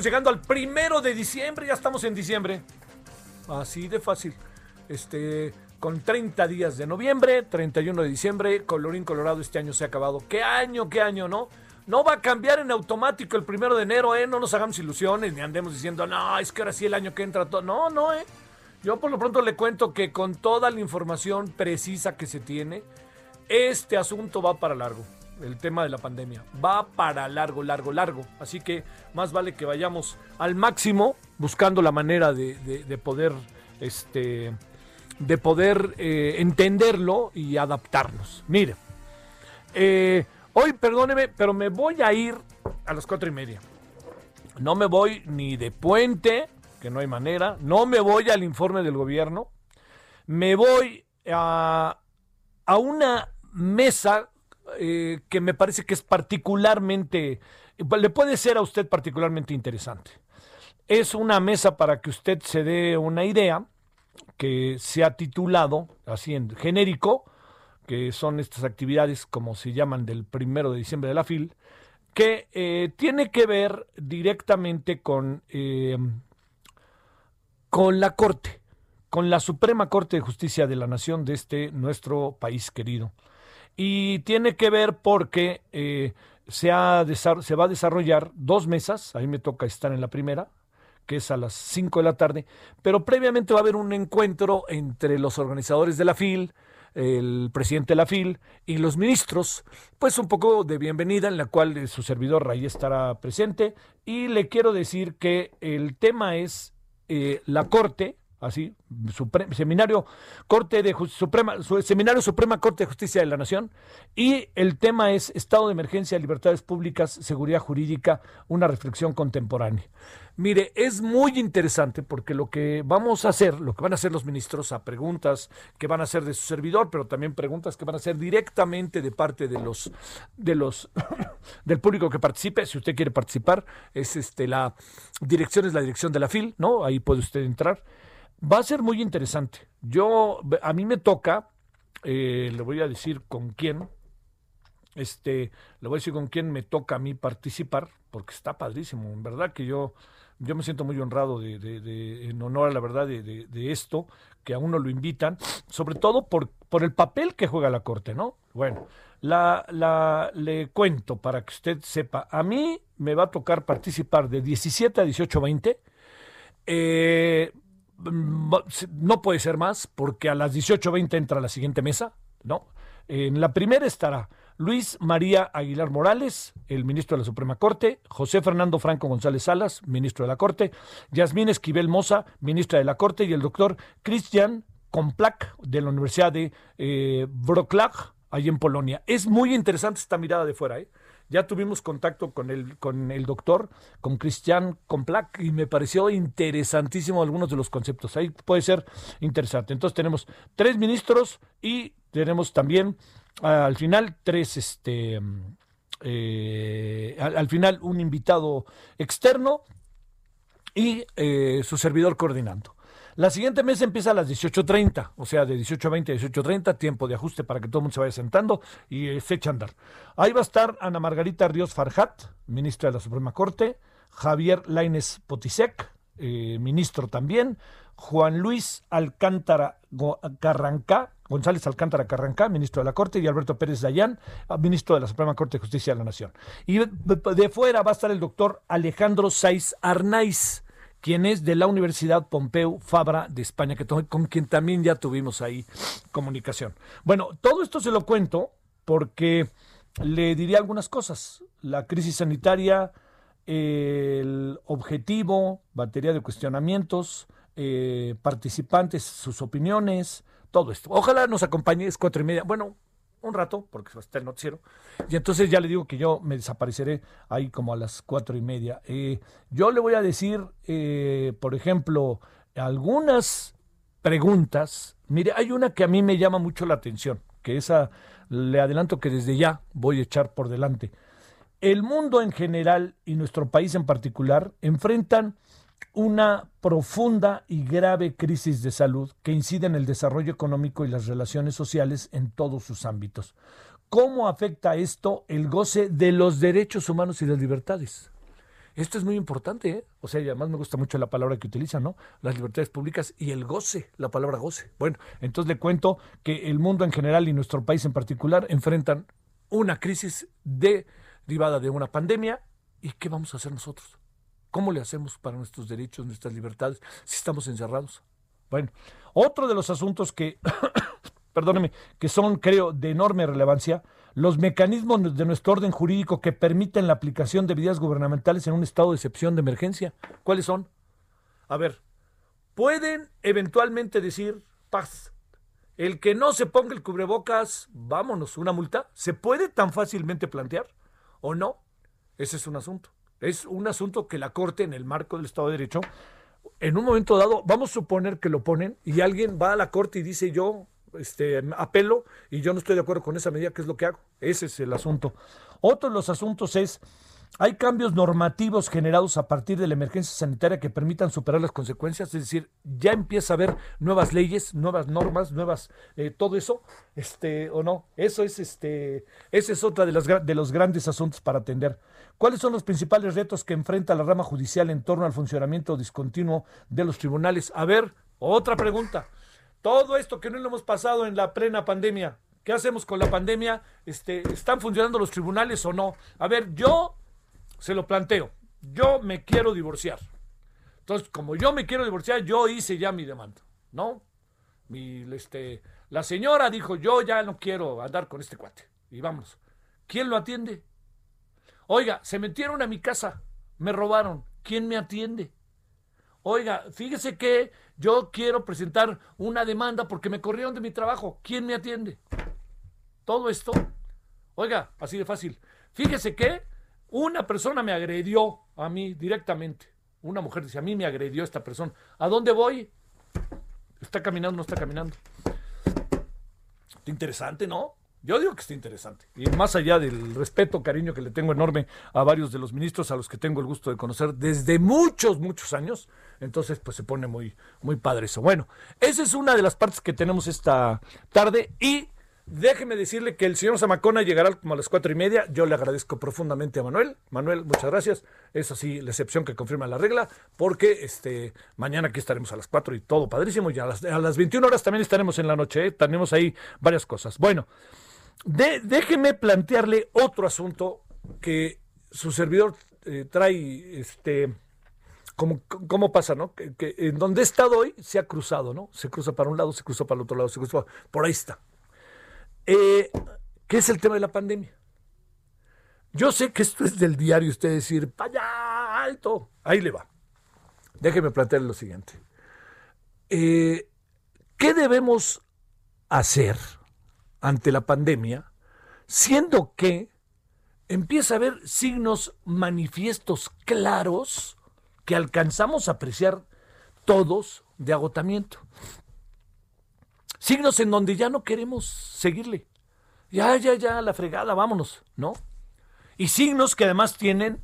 Estamos llegando al primero de diciembre, ya estamos en diciembre. Así de fácil. Este, con 30 días de noviembre, 31 de diciembre, colorín colorado, este año se ha acabado. ¿Qué año, qué año, no? No va a cambiar en automático el primero de enero, ¿eh? No nos hagamos ilusiones ni andemos diciendo, no, es que ahora sí el año que entra todo. No, no, ¿eh? Yo por lo pronto le cuento que con toda la información precisa que se tiene, este asunto va para largo. El tema de la pandemia va para largo, largo, largo. Así que más vale que vayamos al máximo buscando la manera de, de- de poder, este, de poder eh, entenderlo y adaptarnos. Mire, eh, hoy perdóneme, pero me voy a ir a las cuatro y media. No me voy ni de puente, que no hay manera. No me voy al informe del gobierno. Me voy a, a una mesa eh, que me parece que es particularmente, le puede ser a usted particularmente interesante. Es una mesa para que usted se dé una idea que se ha titulado, así en genérico, que son estas actividades como se llaman del primero de diciembre de la FIL, que eh, tiene que ver directamente con, eh, con la Corte, con la Suprema Corte de Justicia de la Nación de este nuestro país querido. Y tiene que ver porque eh, se, va a desarrollar dos mesas, a mí me toca estar en la primera, que es a las 5 de la tarde, pero previamente va a haber un encuentro entre los organizadores de la FIL, el presidente de la FIL y los ministros, pues un poco de bienvenida en la cual eh, su servidor ahí estará presente y le quiero decir que el tema es eh, la Corte, así, seminario Corte de Suprema, su- seminario Suprema Corte de Justicia de la Nación y el tema es Estado de Emergencia, Libertades Públicas, Seguridad Jurídica, una reflexión contemporánea. Mire, es muy interesante porque lo que vamos a hacer, lo que van a hacer los ministros a preguntas que van a hacer de su servidor, pero también preguntas que van a hacer directamente de parte de los de los del público que participe, si usted quiere participar, es este la dirección es la dirección de la FIL, ¿no? Ahí puede usted entrar. Va a ser muy interesante. Yo a mí me toca eh, le voy a decir con quién este, le voy a decir con quién me toca a mí participar, porque está padrísimo. En verdad que yo, yo me siento muy honrado de, de- de- en honor a la verdad de, de- esto, que a uno lo invitan, sobre todo por, por el papel que juega la Corte, ¿no? Bueno, la, la, le cuento para que usted sepa, a mí me va a tocar participar de 17 a 18, 20. Eh, no puede ser más, porque a las 18.20 entra la siguiente mesa, ¿no? En la primera estará Luis María Aguilar Morales, el ministro de la Suprema Corte, José Fernando Franco González Salas, ministro de la Corte, Yasmín Esquivel Moza, ministra de la Corte, y el doctor Christian Komplak, de la Universidad de eh, Wrocław, allí en Polonia. Es muy interesante esta mirada de fuera, ¿eh? Ya tuvimos contacto con el, con el doctor, con Cristian Komplak, y me pareció interesantísimo algunos de los conceptos. Ahí puede ser interesante. Entonces tenemos tres ministros y tenemos también ah, al final tres, este, eh, al, al final un invitado externo y eh, su servidor coordinando. La siguiente mesa empieza a las 18.30, o sea, de 18.20 a 18.30, tiempo de ajuste para que todo el mundo se vaya sentando y eh, se echa a andar. Ahí va a estar Ana Margarita Ríos Farjat, ministra de la Suprema Corte, Javier Laines Potisek, eh, ministro también, Juan Luis Alcántara Carrancá, González Alcántara Carrancá, ministro de la Corte, y Alberto Pérez Dayán, ministro de la Suprema Corte de Justicia de la Nación. Y de fuera va a estar el doctor Alejandro Saiz Arnaiz, quien es de la Universidad Pompeu Fabra de España, que con quien también ya tuvimos ahí comunicación. Bueno, todo esto se lo cuento porque le diría algunas cosas. La crisis sanitaria, el objetivo, batería de cuestionamientos, eh, participantes, sus opiniones, todo esto. Ojalá nos acompañe, es cuatro y media. Bueno, un rato, porque está el noticiero. Y entonces ya le digo que yo me desapareceré ahí como a las cuatro y media. Eh, yo le voy a decir, eh, por ejemplo, algunas preguntas. Mire, hay una que a mí me llama mucho la atención, que esa le adelanto que desde ya voy a echar por delante. El mundo en general y nuestro país en particular enfrentan una profunda y grave crisis de salud que incide en el desarrollo económico y las relaciones sociales en todos sus ámbitos. ¿Cómo afecta esto el goce de los derechos humanos y las libertades? Esto es muy importante, ¿eh? O sea, y además me gusta mucho la palabra que utilizan, ¿no? Las libertades públicas y el goce, la palabra goce. Bueno, entonces le cuento que el mundo en general y nuestro país en particular enfrentan una crisis derivada de una pandemia. ¿Y qué vamos a hacer nosotros? ¿Cómo le hacemos para nuestros derechos, nuestras libertades, si estamos encerrados? Bueno, otro de los asuntos que, perdóneme, que son, creo, de enorme relevancia, los mecanismos de nuestro orden jurídico que permiten la aplicación de medidas gubernamentales en un estado de excepción de emergencia. ¿Cuáles son? A ver, pueden eventualmente decir paz. El que no se ponga el cubrebocas, vámonos, una multa. ¿Se puede tan fácilmente plantear o no? Ese es un asunto. Es un asunto que la Corte, en el marco del Estado de Derecho, en un momento dado, vamos a suponer que lo ponen y alguien va a la Corte y dice yo este, apelo y yo no estoy de acuerdo con esa medida, ¿qué es lo que hago? Ese es el asunto. Otro de los asuntos es hay cambios normativos generados a partir de la emergencia sanitaria que permitan superar las consecuencias, es decir, ya empieza a haber nuevas leyes, nuevas normas, nuevas, eh, todo eso, este, o no, eso es, este, ese es otra de, las, de los grandes asuntos para atender. ¿Cuáles son los principales retos que enfrenta la rama judicial en torno al funcionamiento discontinuo de los tribunales? A ver, otra pregunta. Todo esto que no lo hemos pasado en la plena pandemia, ¿qué hacemos con la pandemia? Este, ¿Están funcionando los tribunales o no? A ver, yo se lo planteo. Yo me quiero divorciar. Entonces, como yo me quiero divorciar, yo hice ya mi demanda, ¿no? Este, la señora dijo, yo ya no quiero andar con este cuate. Y vamos. ¿Quién lo atiende? Oiga, se metieron a mi casa, me robaron. ¿Quién me atiende? Oiga, fíjese que yo quiero presentar una demanda porque me corrieron de mi trabajo. ¿Quién me atiende? Todo esto. Oiga, así de fácil. Fíjese que una persona me agredió a mí directamente. Una mujer dice, a mí me agredió esta persona. ¿A dónde voy? ¿Está caminando no está caminando? Interesante, ¿no? Yo digo que está interesante. Y más allá del respeto, cariño que le tengo enorme a varios de los ministros a los que tengo el gusto de conocer desde muchos, muchos años, entonces pues se pone muy, muy padre eso. Bueno, esa es una de las partes que tenemos esta tarde y Déjeme decirle que el señor Zamacona llegará como a las cuatro y media. Yo le agradezco profundamente a Manuel. Manuel, muchas gracias. Es así la excepción que confirma la regla, porque este mañana aquí estaremos a las cuatro y todo padrísimo. Y a las, a las 21 horas también estaremos en la noche. ¿eh? Tenemos ahí varias cosas. Bueno, déjeme plantearle otro asunto que su servidor eh, trae, este, como, ¿cómo pasa, no? Que, en donde he estado hoy se ha cruzado, ¿no? Se cruza para un lado, se cruza para el otro lado, se cruza por ahí está. Eh, ¿Qué es el tema de la pandemia? Yo sé que esto es del diario, usted decir, vaya alto, ahí le va. Déjeme plantearle lo siguiente. Eh, ¿Qué debemos hacer ante la pandemia, siendo que empieza a haber signos manifiestos claros que alcanzamos a apreciar todos de agotamiento? Signos en donde ya no queremos seguirle. Ya, ya, ya, la fregada, vámonos, ¿no? Y signos que además tienen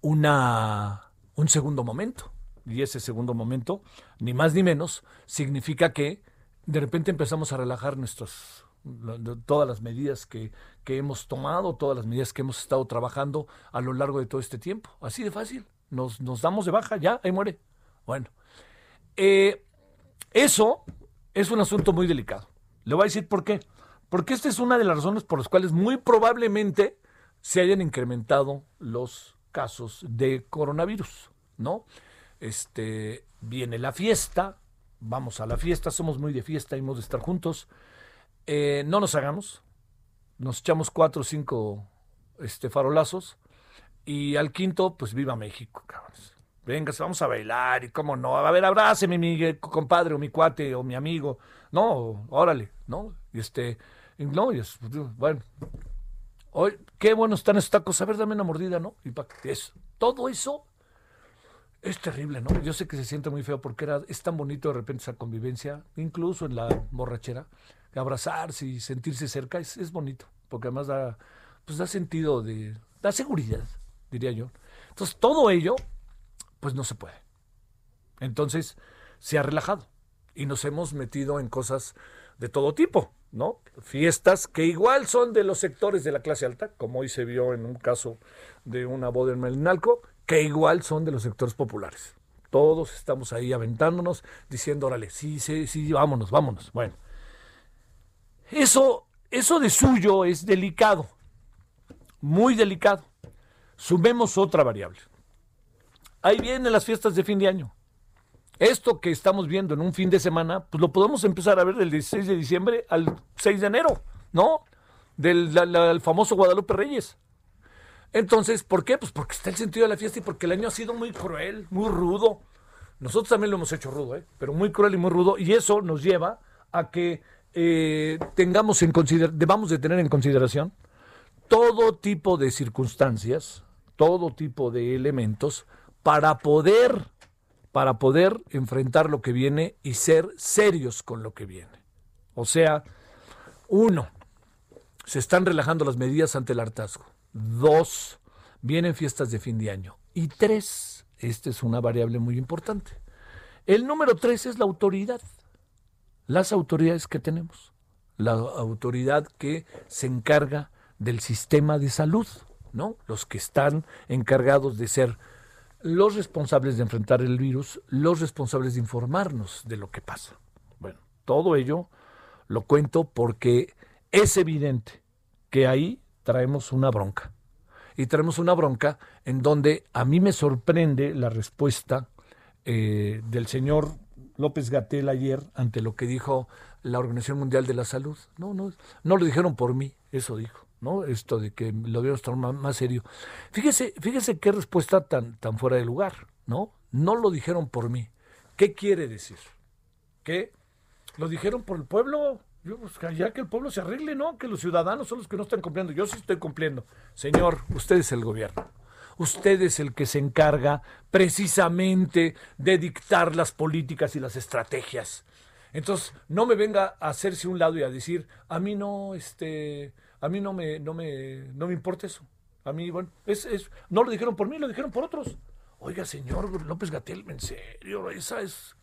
una, un segundo momento. Y ese segundo momento, ni más ni menos, significa que de repente empezamos a relajar nuestros, todas las medidas que, que hemos tomado, todas las medidas que hemos estado trabajando a lo largo de todo este tiempo. Así de fácil. Nos, nos damos de baja, ya, ahí muere. Bueno, eh, eso es un asunto muy delicado. Le voy a decir por qué. Porque esta es una de las razones por las cuales muy probablemente se hayan incrementado los casos de coronavirus, ¿no? Este, viene la fiesta, vamos a la fiesta, somos muy de fiesta hemos de estar juntos. Eh, no nos hagamos, nos echamos cuatro o cinco este, farolazos y al quinto, pues viva México, cabrones. Venga, vamos a bailar y cómo no. A ver, abráceme mi compadre o mi cuate o mi amigo. No, órale, ¿no? Y este, no, y es, bueno. Hoy, qué bueno están estos tacos. A ver, dame una mordida, ¿no? Y eso, todo eso es terrible, ¿no? Yo sé que se siente muy feo porque era, es tan bonito de repente esa convivencia, incluso en la borrachera, abrazarse y sentirse cerca es, bonito, porque además da, pues da sentido de, da seguridad, diría yo. Entonces, todo ello, pues no se puede. Entonces, se ha relajado y nos hemos metido en cosas de todo tipo, ¿no? Fiestas que igual son de los sectores de la clase alta, como hoy se vio en un caso de una boda en Melinalco, que igual son de los sectores populares. Todos estamos ahí aventándonos, diciendo, órale, sí, sí, sí, vámonos, vámonos. Bueno, eso, eso de suyo es delicado, muy delicado. Sumemos otra variable. Ahí vienen las fiestas de fin de año. Esto que estamos viendo en un fin de semana, pues lo podemos empezar a ver del 16 de diciembre al 6 de enero, ¿no? Del famoso Guadalupe Reyes. Entonces, ¿por qué? Pues porque está el sentido de la fiesta y porque el año ha sido muy cruel, muy rudo. Nosotros también lo hemos hecho rudo, ¿eh? pero muy cruel y muy rudo. Y eso nos lleva a que eh, tengamos en debamos de tener en consideración todo tipo de circunstancias, todo tipo de elementos para poder, para poder enfrentar lo que viene y ser serios con lo que viene. O sea, uno, se están relajando las medidas ante el hartazgo. Dos, vienen fiestas de fin de año. Y tres, esta es una variable muy importante. El número tres es la autoridad. Las autoridades que tenemos. La autoridad que se encarga del sistema de salud, ¿no? Los que están encargados de ser los responsables de enfrentar el virus, los responsables de informarnos de lo que pasa. Bueno, todo ello lo cuento porque es evidente que ahí traemos una bronca. Y traemos una bronca en donde a mí me sorprende la respuesta eh, del señor López Gatel ayer ante lo que dijo la Organización Mundial de la Salud. No, no, no lo dijeron por mí, eso dijo, ¿no? Esto de que lo debemos tomar más, serio. Fíjese, fíjese qué respuesta tan, tan fuera de lugar, ¿no? No lo dijeron por mí. ¿Qué quiere decir? ¿Que lo dijeron por el pueblo? Pues, ya que el pueblo se arregle, ¿no? Que los ciudadanos son los que no están cumpliendo. Yo sí estoy cumpliendo. Señor, usted es el gobierno. Usted es el que se encarga precisamente de dictar las políticas y las estrategias. Entonces, no me venga a hacerse un lado y a decir, a mí no, este, a mí no me, no me, no me importa eso. A mí, bueno, es, no lo dijeron por mí, lo dijeron por otros. Oiga, señor López Gatel, en serio, esa es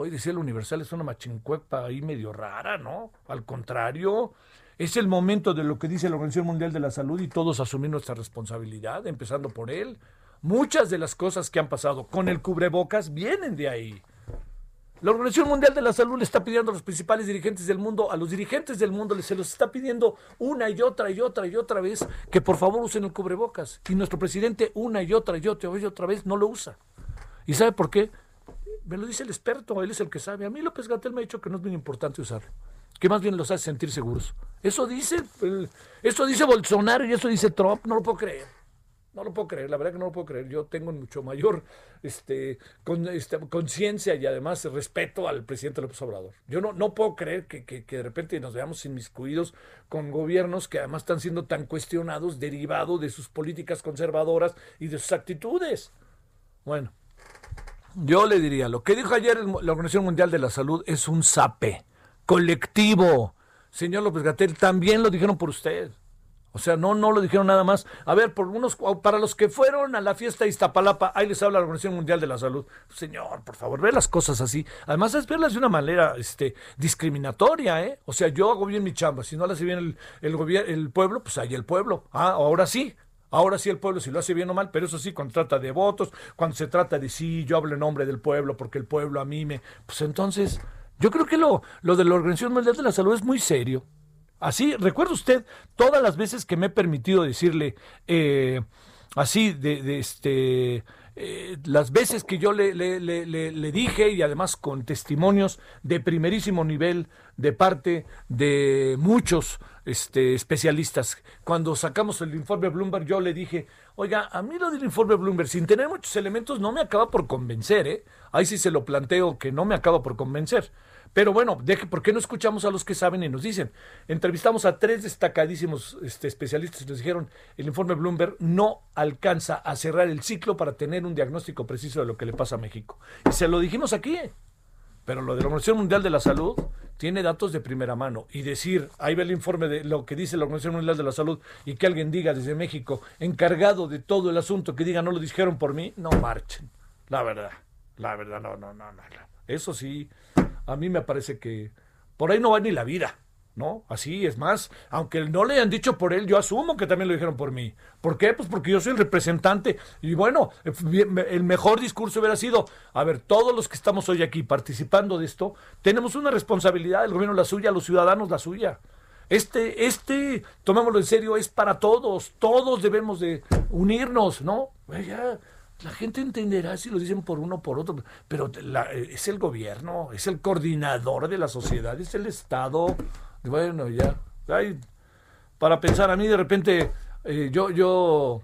Hoy decía el Universal es una machincuepa ahí medio rara, ¿no? Al contrario, es el momento de lo que dice la Organización Mundial de la Salud y todos asumir nuestra responsabilidad, empezando por él. Muchas de las cosas que han pasado con el cubrebocas vienen de ahí. La Organización Mundial de la Salud le está pidiendo a los principales dirigentes del mundo, a los dirigentes del mundo, se los está pidiendo una y otra y otra y otra vez que por favor usen el cubrebocas. Y nuestro presidente una y otra y otra y otra vez no lo usa. ¿Y sabe por qué? me lo dice el experto, él es el que sabe. A mí López Gatel me ha dicho que no es muy importante usarlo, que más bien los hace sentir seguros. Eso dice, eso dice Bolsonaro y eso dice Trump, no lo puedo creer. No lo puedo creer, la verdad que no lo puedo creer. Yo tengo mucho mayor este, este conciencia y además respeto al presidente López Obrador. Yo no, no puedo creer que, que, que, de repente nos veamos inmiscuidos con gobiernos que además están siendo tan cuestionados derivado de sus políticas conservadoras y de sus actitudes. Bueno, yo le diría, lo que dijo ayer la Organización Mundial de la Salud es un sape colectivo. Señor López Gatel, también lo dijeron por usted. O sea, no, no lo dijeron nada más. A ver, por unos, para los que fueron a la fiesta de Iztapalapa, ahí les habla la Organización Mundial de la Salud. Señor, por favor, ve las cosas así. Además, es verlas de una manera este, discriminatoria, ¿eh? O sea, yo hago bien mi chamba. Si no la hace bien el, el, el pueblo, pues ahí el pueblo. Ah, ahora sí. Ahora sí el pueblo si lo hace bien o mal, pero eso sí, cuando trata de votos, cuando se trata de sí, yo hablo en nombre del pueblo porque el pueblo a mí me... Pues entonces, yo creo que lo, lo de la Organización Mundial de la Salud es muy serio. Así, recuerda usted todas las veces que me he permitido decirle eh, así de, de este eh, las veces que yo le, dije y además con testimonios de primerísimo nivel de parte de muchos este, especialistas. Cuando sacamos el informe Bloomberg, yo le dije, oiga, a mí lo del informe Bloomberg, sin tener muchos elementos, no me acaba por convencer, ¿eh? Ahí sí se lo planteo que no me acaba por convencer. Pero bueno, deje, ¿por qué no escuchamos a los que saben y nos dicen? Entrevistamos a tres destacadísimos este, especialistas y nos dijeron, el informe Bloomberg no alcanza a cerrar el ciclo para tener un diagnóstico preciso de lo que le pasa a México. Y se lo dijimos aquí, pero lo de la Organización Mundial de la Salud tiene datos de primera mano. Y decir, ahí ve el informe de lo que dice la Organización Mundial de la Salud y que alguien diga desde México, encargado de todo el asunto, que diga, no lo dijeron por mí, no marchen. La verdad, la verdad, no, no, no, no. Eso sí, a mí me parece que por ahí no va ni la vida. ¿no? Así es más, aunque no le hayan dicho por él, yo asumo que también lo dijeron por mí. ¿Por qué? Pues porque yo soy el representante y bueno, el mejor discurso hubiera sido, a ver, todos los que estamos hoy aquí participando de esto, tenemos una responsabilidad, el gobierno la suya, los ciudadanos la suya. Este, este, tomémoslo en serio, es para todos, todos debemos de unirnos, ¿no? Ya, la gente entenderá si lo dicen por uno o por otro, pero es el gobierno, es el coordinador de la sociedad, es el Estado. Bueno, ya. Para pensar, a mí de repente, eh, yo, yo,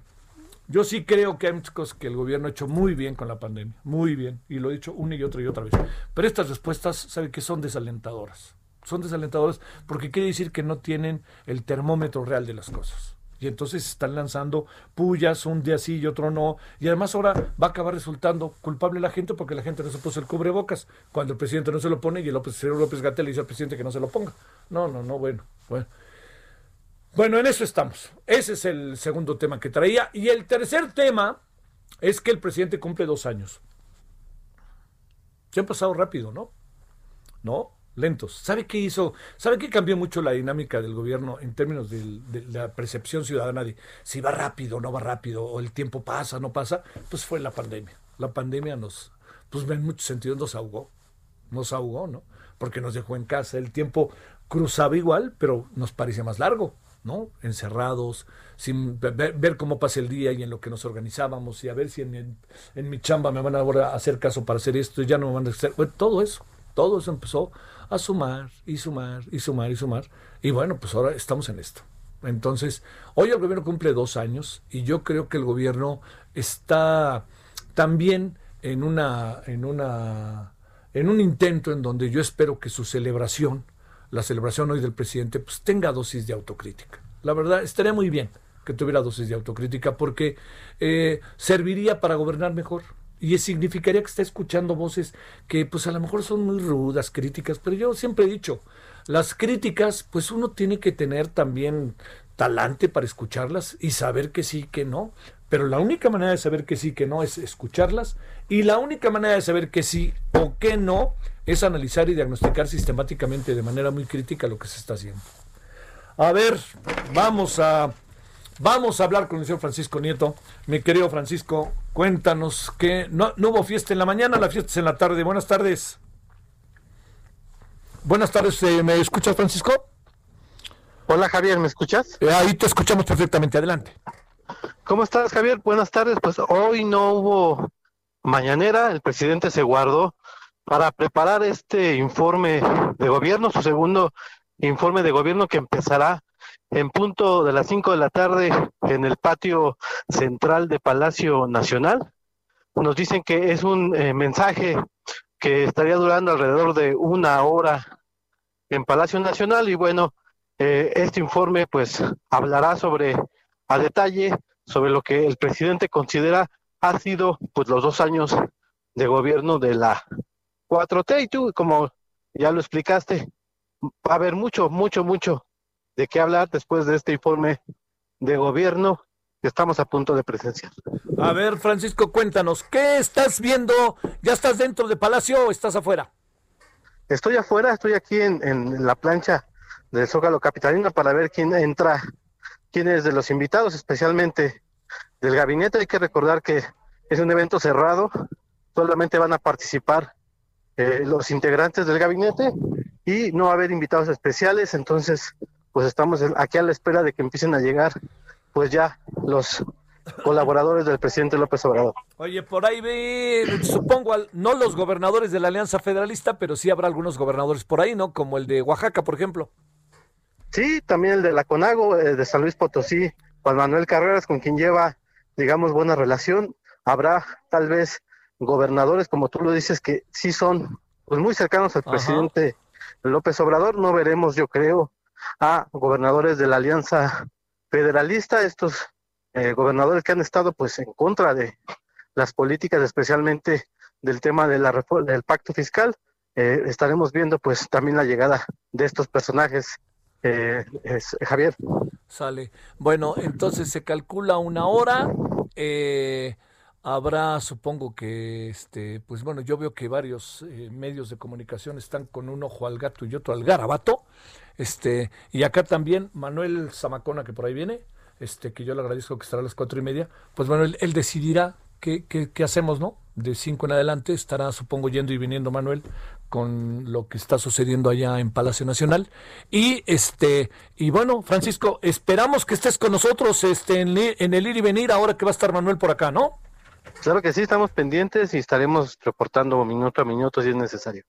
yo sí creo que hay muchas cosas que el gobierno ha hecho muy bien con la pandemia, muy bien, y lo he dicho una y otra y otra vez. Pero estas respuestas, ¿sabe que son desalentadoras? Son desalentadoras porque quiere decir que no tienen el termómetro real de las cosas y entonces están lanzando pullas un día sí y otro no. Y además ahora va a acabar resultando culpable la gente porque la gente no se puso el cubrebocas cuando el presidente no se lo pone y el López, López Gatel le dice al presidente que no se lo ponga. No, no, no, bueno, bueno. Bueno, en eso estamos. Ese es el segundo tema que traía. Y el tercer tema es que el presidente cumple dos años. Se ha pasado rápido, ¿no? ¿No? Lentos. ¿Sabe qué hizo? ¿Sabe qué cambió mucho la dinámica del gobierno en términos de, la percepción ciudadana de si va rápido o no va rápido, o el tiempo pasa o no pasa? Pues fue la pandemia. La pandemia nos, pues en muchos sentidos nos ahogó. Nos ahogó, ¿no? Porque nos dejó en casa. El tiempo cruzaba igual, pero nos parecía más largo. ¿no? Encerrados, sin ver, cómo pasa el día y en lo que nos organizábamos y a ver si en, en, mi chamba me van a hacer caso para hacer esto y ya no me van a hacer. todo eso, todo eso empezó a sumar y sumar y sumar y sumar. Y bueno, pues ahora estamos en esto. Entonces, hoy el gobierno cumple dos años y yo creo que el gobierno está también en una, en una, en un intento en donde yo espero que su celebración, la celebración hoy del presidente, pues tenga dosis de autocrítica. La verdad, estaría muy bien que tuviera dosis de autocrítica porque eh, serviría para gobernar mejor y significaría que está escuchando voces que pues a lo mejor son muy rudas, críticas, pero yo siempre he dicho, las críticas pues uno tiene que tener también talante para escucharlas y saber que sí, que no. Pero la única manera de saber que sí, que no es escucharlas y la única manera de saber que sí o que no es analizar y diagnosticar sistemáticamente de manera muy crítica lo que se está haciendo. A ver, vamos a Vamos a hablar con el señor Francisco Nieto. Mi querido Francisco, cuéntanos que no, hubo fiesta en la mañana, la fiesta es en la tarde. Buenas tardes. Buenas tardes, eh, ¿me escuchas, Francisco? Hola, Javier, ¿me escuchas? Eh, ahí te escuchamos perfectamente, adelante. ¿Cómo estás, Javier? Buenas tardes. Pues hoy no hubo mañanera, el presidente se guardó para preparar este informe de gobierno, su segundo informe de gobierno que empezará en punto de las 5 de la tarde en el patio central de Palacio Nacional. Nos dicen que es un eh, mensaje que estaría durando alrededor de una hora en Palacio Nacional y bueno, eh, este informe pues hablará sobre a detalle sobre lo que el presidente considera ha sido pues los dos años de gobierno de la 4T y tú como ya lo explicaste va a haber mucho, mucho, mucho de qué hablar después de este informe de gobierno que estamos a punto de presenciar. A ver, Francisco, cuéntanos, ¿qué estás viendo? ¿Ya estás dentro de Palacio o estás afuera? Estoy afuera, estoy aquí en, la plancha del Zócalo Capitalino para ver quién entra, quién es de los invitados, especialmente del gabinete. Hay que recordar que es un evento cerrado, solamente van a participar eh, los integrantes del gabinete y no va a haber invitados especiales, entonces pues estamos aquí a la espera de que empiecen a llegar pues ya los colaboradores del presidente López Obrador. Oye, por ahí ve, supongo, no los gobernadores de la Alianza Federalista, pero sí habrá algunos gobernadores por ahí, ¿no? Como el de Oaxaca, por ejemplo. Sí, también el de la CONAGO, eh, de San Luis Potosí, Juan Manuel Carreras, con quien lleva, digamos, buena relación. Habrá tal vez gobernadores, como tú lo dices, que sí son pues muy cercanos al presidente López Obrador. No veremos, yo creo, a gobernadores de la Alianza Federalista, estos eh, gobernadores que han estado pues en contra de las políticas, especialmente del tema de la del pacto fiscal. Eh, estaremos viendo pues también la llegada de estos personajes, eh, Javier. Sale. Bueno, entonces se calcula una hora. Eh, Habrá, supongo que, este, pues bueno, yo veo que varios eh, medios de comunicación están con un ojo al gato y otro al garabato. Este, y acá también Manuel Zamacona, que por ahí viene, este, que yo le agradezco que estará a las cuatro y media, pues bueno, él, decidirá qué, qué, qué, hacemos, ¿no? De cinco en adelante estará, supongo, yendo y viniendo Manuel con lo que está sucediendo allá en Palacio Nacional. Y este, y bueno, Francisco, esperamos que estés con nosotros este, en, en el ir y venir ahora que va a estar Manuel por acá, ¿no? Claro que sí, estamos pendientes y estaremos reportando minuto a minuto si es necesario.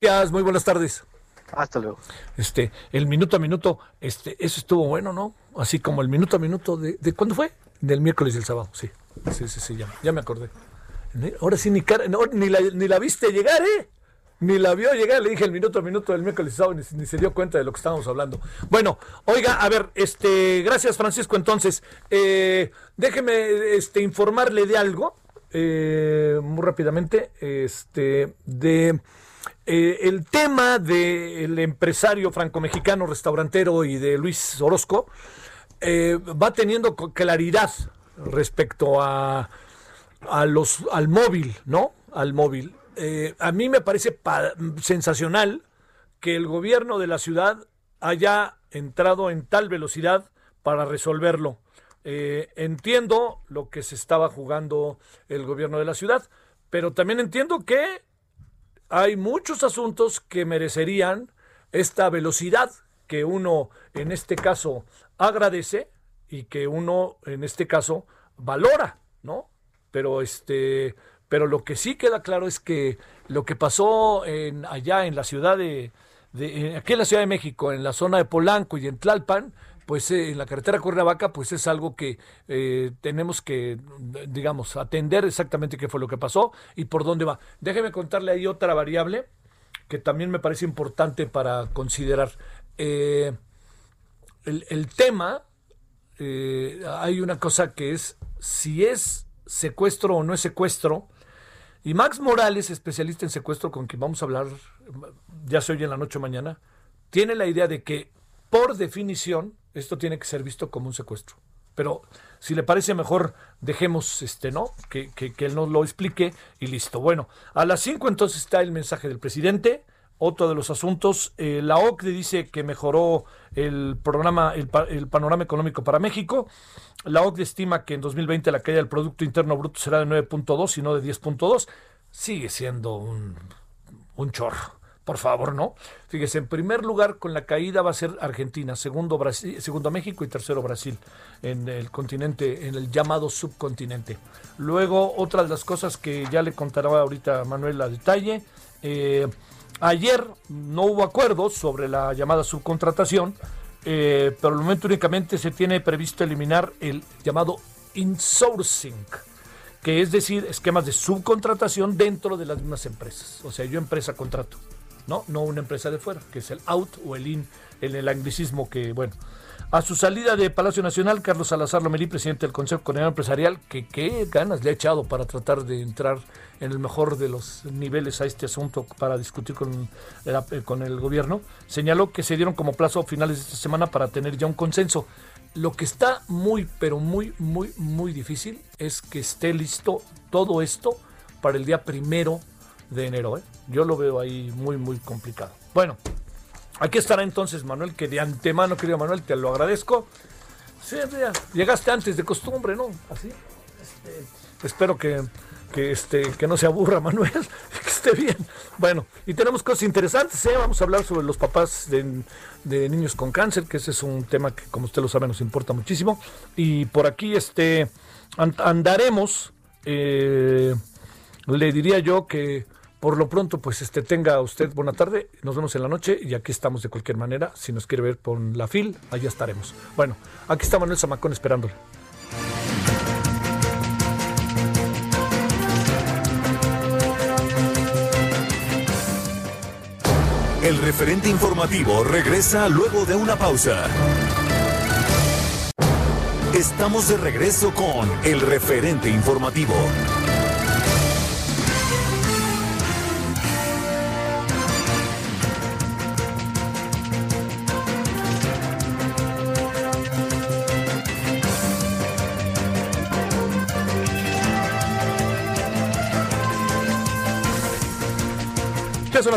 Gracias, muy buenas tardes. Hasta luego. Este, el minuto a minuto, este, eso estuvo bueno, ¿no? Así como el minuto a minuto de, de ¿cuándo fue? Del miércoles y el sábado, sí. Sí, sí, sí, ya, me acordé. Ahora sí, ni, la, ni la viste llegar, ¿eh? Ni la vio llegar, le dije el minuto a minuto del miércoles y sábado, ni, ni, se dio cuenta de lo que estábamos hablando. Bueno, oiga, a ver, este, gracias Francisco, entonces, eh, déjeme este, informarle de algo, eh, muy rápidamente, este, de eh, el tema del empresario franco-mexicano, restaurantero y de Luis Orozco, eh, va teniendo claridad respecto a, los, al móvil, ¿no? Al móvil. a mí me parece sensacional que el gobierno de la ciudad haya entrado en tal velocidad para resolverlo. Eh, entiendo lo que se estaba jugando el gobierno de la ciudad, pero también entiendo que hay muchos asuntos que merecerían esta velocidad que uno en este caso agradece y que uno en este caso valora, ¿no? Pero este, pero lo que sí queda claro es que lo que pasó en, allá en la ciudad de, de aquí en la Ciudad de México, en la zona de Polanco y en Tlalpan, pues eh, en la carretera Cuernavaca, pues es algo que eh, tenemos que, digamos, atender exactamente qué fue lo que pasó y por dónde va. Déjeme contarle ahí otra variable que también me parece importante para considerar. Eh, el, tema, hay una cosa que es si es secuestro o no es secuestro, y Max Morales, especialista en secuestro con quien vamos a hablar, ya se oye en la noche o mañana, tiene la idea de que por definición esto tiene que ser visto como un secuestro. Pero si le parece mejor, dejemos este, ¿no? Que, él nos lo explique y listo. Bueno, a las 5 entonces está el mensaje del presidente. Otro de los asuntos, eh, la OCDE dice que mejoró el programa, el, el, panorama económico para México. La OCDE estima que en 2020 la caída del Producto Interno Bruto será de 9.2 y no de 10.2. Sigue siendo un, un chorro por favor, ¿no? Fíjese, en primer lugar con la caída va a ser Argentina, segundo Brasil, segundo México y tercero Brasil en el continente, en el llamado subcontinente. Luego, otra de las cosas que ya le contará ahorita Manuel a detalle, eh, ayer no hubo acuerdos sobre la llamada subcontratación, eh, pero al momento únicamente se tiene previsto eliminar el llamado insourcing que es decir, esquemas de subcontratación dentro de las mismas empresas. O sea, yo empresa contrato. ¿No? No una empresa de fuera, que es el out o el in, en el anglicismo que, bueno. A su salida de Palacio Nacional, Carlos Salazar Lomelí, presidente del Consejo Coordinador Empresarial, que qué ganas le ha echado para tratar de entrar en el mejor de los niveles a este asunto para discutir con, eh, con el gobierno, señaló que se dieron como plazo finales de esta semana para tener ya un consenso. Lo que está muy, pero muy, muy, muy difícil es que esté listo todo esto para el día primero de enero. ¿eh? Yo lo veo ahí muy, muy complicado. Bueno, aquí estará entonces Manuel, que de antemano, querido Manuel, te lo agradezco. Sí, ya, llegaste antes de costumbre, ¿no? Así. Este, espero que, que, este, que no se aburra Manuel, que esté bien. Bueno, y tenemos cosas interesantes, ¿eh? Vamos a hablar sobre los papás de, de, niños con cáncer, que ese es un tema que, como usted lo sabe, nos importa muchísimo. Y por aquí este, andaremos, eh, le diría yo que por lo pronto, pues este tenga usted buena tarde. Nos vemos en la noche y aquí estamos de cualquier manera. Si nos quiere ver por la fil, allá estaremos. Bueno, aquí está Manuel Zamacón esperándole. El referente informativo regresa luego de una pausa. Estamos de regreso con el referente informativo.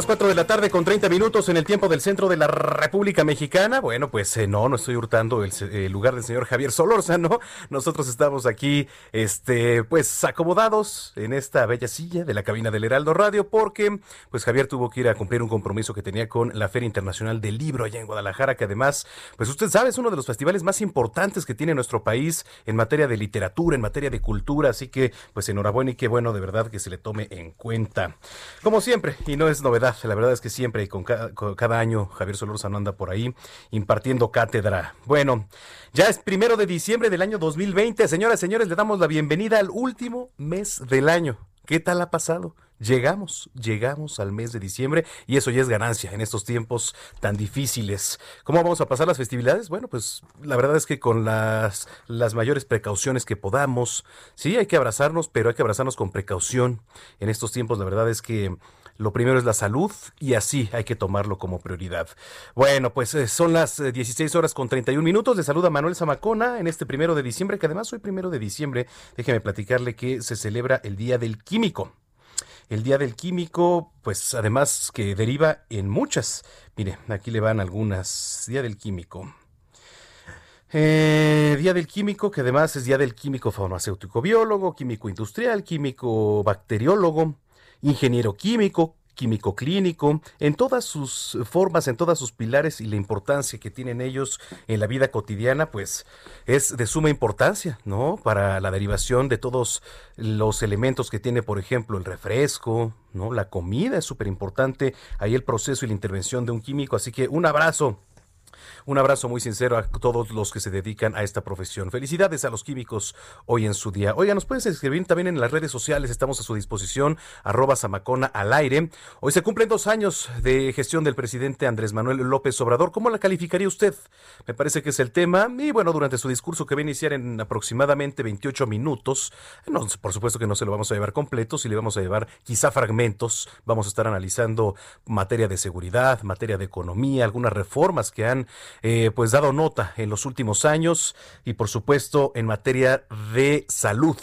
Las 4 de la tarde con 30 minutos en el tiempo del centro de la República Mexicana. Bueno, pues eh, no, no estoy hurtando el, lugar del señor Javier Solórzano. Nosotros estamos aquí, este, pues acomodados en esta bella silla de la cabina del Heraldo Radio porque, pues Javier tuvo que ir a cumplir un compromiso que tenía con la Feria Internacional del Libro allá en Guadalajara, que además, pues usted sabe, es uno de los festivales más importantes que tiene nuestro país en materia de literatura, en materia de cultura. Así que, pues enhorabuena y qué bueno de verdad que se le tome en cuenta. Como siempre, y no es novedad. La verdad es que siempre, con cada, cada año, Javier Solórzano anda por ahí impartiendo cátedra. Bueno, ya es primero de diciembre del año 2020. Señoras señores, le damos la bienvenida al último mes del año. ¿Qué tal ha pasado? Llegamos, llegamos al mes de diciembre y eso ya es ganancia en estos tiempos tan difíciles. ¿Cómo vamos a pasar las festividades? Bueno, pues la verdad es que con las, las mayores precauciones que podamos. Sí, hay que abrazarnos, pero hay que abrazarnos con precaución. En estos tiempos la verdad es que lo primero es la salud y así hay que tomarlo como prioridad. Bueno, pues eh, son las 16 eh, horas con 31 minutos. Le saluda Manuel Zamacona en este primero de diciembre, que además hoy primero de diciembre, déjeme platicarle que se celebra el Día del Químico. El Día del Químico, pues además que deriva en muchas. Mire, aquí le van algunas. Día del Químico. Eh, día del Químico, que además es Día del Químico Farmacéutico Biólogo, Químico Industrial, Químico Bacteriólogo, ingeniero químico, químico clínico, en todas sus formas, en todas sus pilares y la importancia que tienen ellos en la vida cotidiana, pues es de suma importancia, ¿no? Para la derivación de todos los elementos que tiene, por ejemplo, el refresco, ¿no? La comida es súper importante, ahí el proceso y la intervención de un químico, así que un abrazo un abrazo muy sincero a todos los que se dedican a esta profesión. Felicidades a los químicos hoy en su día. Oiga, nos pueden escribir también en las redes sociales, estamos a su disposición, arroba Samacona al aire. Hoy se cumplen dos años de gestión del presidente Andrés Manuel López Obrador. ¿Cómo la calificaría usted? Me parece que es el tema. Y bueno, durante su discurso que va a iniciar en aproximadamente 28 minutos, no, por supuesto que no se lo vamos a llevar completo, si le vamos a llevar quizá fragmentos. Vamos a estar analizando materia de seguridad, materia de economía, algunas reformas que han eh, pues dado nota en los últimos años y por supuesto en materia de salud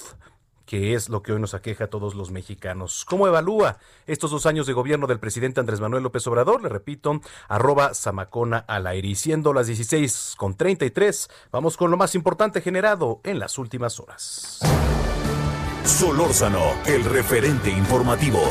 que es lo que hoy nos aqueja a todos los mexicanos. ¿Cómo evalúa estos dos años de gobierno del presidente Andrés Manuel López Obrador? Le repito, arroba Samacona al aire. Y siendo las 16 con 33, vamos con lo más importante generado en las últimas horas. Solórzano, el referente informativo.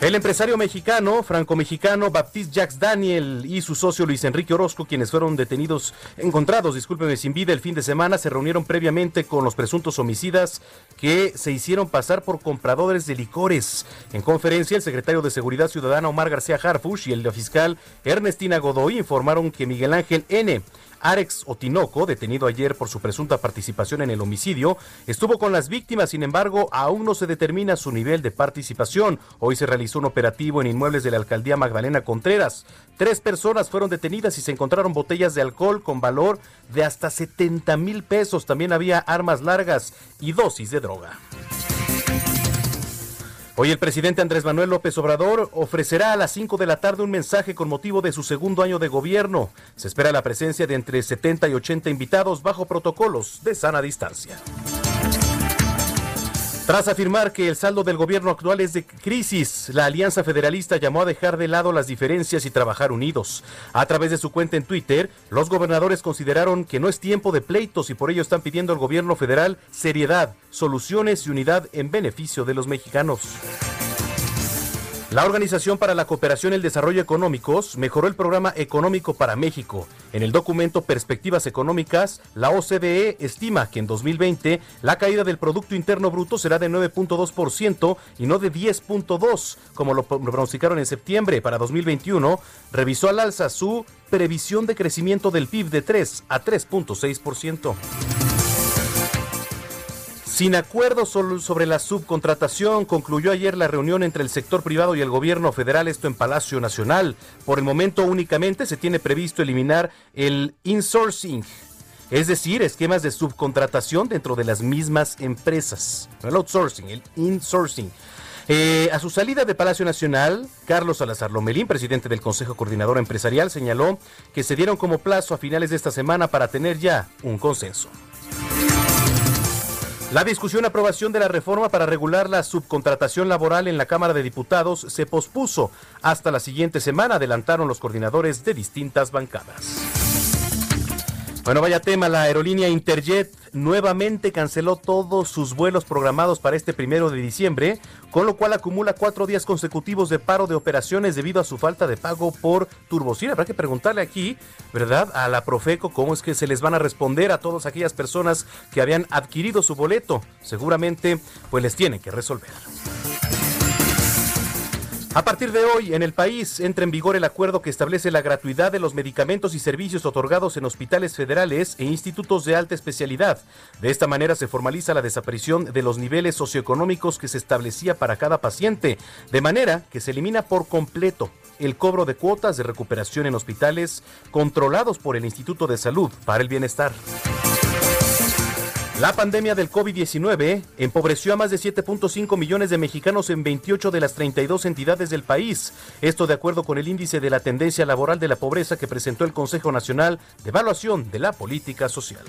El empresario mexicano, franco-mexicano Baptiste Jacques Daniel y su socio Luis Enrique Orozco, quienes fueron detenidos, encontrados, discúlpeme, sin vida el fin de semana, se reunieron previamente con los presuntos homicidas que se hicieron pasar por compradores de licores. En conferencia, el secretario de Seguridad Ciudadana Omar García Harfush y el fiscal Ernestina Godoy informaron que Miguel Ángel N Arex Otinoco, detenido ayer por su presunta participación en el homicidio, estuvo con las víctimas, sin embargo, aún no se determina su nivel de participación. Hoy se realizó un operativo en inmuebles de la alcaldía Magdalena Contreras. Tres personas fueron detenidas y se encontraron botellas de alcohol con valor de hasta 70 mil pesos. También había armas largas y dosis de droga. Hoy el presidente Andrés Manuel López Obrador ofrecerá a las 5 de la tarde un mensaje con motivo de su segundo año de gobierno. Se espera la presencia de entre 70 y 80 invitados bajo protocolos de sana distancia. Tras afirmar que el saldo del gobierno actual es de crisis, la Alianza Federalista llamó a dejar de lado las diferencias y trabajar unidos. A través de su cuenta en Twitter, los gobernadores consideraron que no es tiempo de pleitos y por ello están pidiendo al gobierno federal seriedad, soluciones y unidad en beneficio de los mexicanos. La Organización para la Cooperación y el Desarrollo Económicos mejoró el programa económico para México. En el documento Perspectivas Económicas, la OCDE estima que en 2020 la caída del Producto Interno Bruto será de 9.2% y no de 10.2%, como lo pronosticaron en septiembre. Para 2021, revisó al alza su previsión de crecimiento del PIB de 3 a 3.6%. Sin acuerdo sobre la subcontratación, concluyó ayer la reunión entre el sector privado y el gobierno federal, esto en Palacio Nacional. Por el momento únicamente se tiene previsto eliminar el insourcing, es decir, esquemas de subcontratación dentro de las mismas empresas. el outsourcing, el insourcing. Eh, a su salida de Palacio Nacional, Carlos Salazar Lomelín, presidente del Consejo Coordinador Empresarial, señaló que se dieron como plazo a finales de esta semana para tener ya un consenso. La discusión aprobación de la reforma para regular la subcontratación laboral en la Cámara de Diputados se pospuso hasta la siguiente semana, adelantaron los coordinadores de distintas bancadas. Bueno, vaya tema, la aerolínea Interjet nuevamente canceló todos sus vuelos programados para este primero de diciembre, con lo cual acumula cuatro días consecutivos de paro de operaciones debido a su falta de pago por turbocina. Habrá que preguntarle aquí, ¿verdad? A la Profeco cómo es que se les van a responder a todas aquellas personas que habían adquirido su boleto. Seguramente, pues les tienen que resolver. A partir de hoy, en el país entra en vigor el acuerdo que establece la gratuidad de los medicamentos y servicios otorgados en hospitales federales e institutos de alta especialidad. De esta manera se formaliza la desaparición de los niveles socioeconómicos que se establecía para cada paciente, de manera que se elimina por completo el cobro de cuotas de recuperación en hospitales controlados por el Instituto de Salud para el Bienestar. La pandemia del COVID-19 empobreció a más de 7.5 millones de mexicanos en 28 de las 32 entidades del país. Esto de acuerdo con el índice de la tendencia laboral de la pobreza que presentó el Consejo Nacional de Evaluación de la Política Social.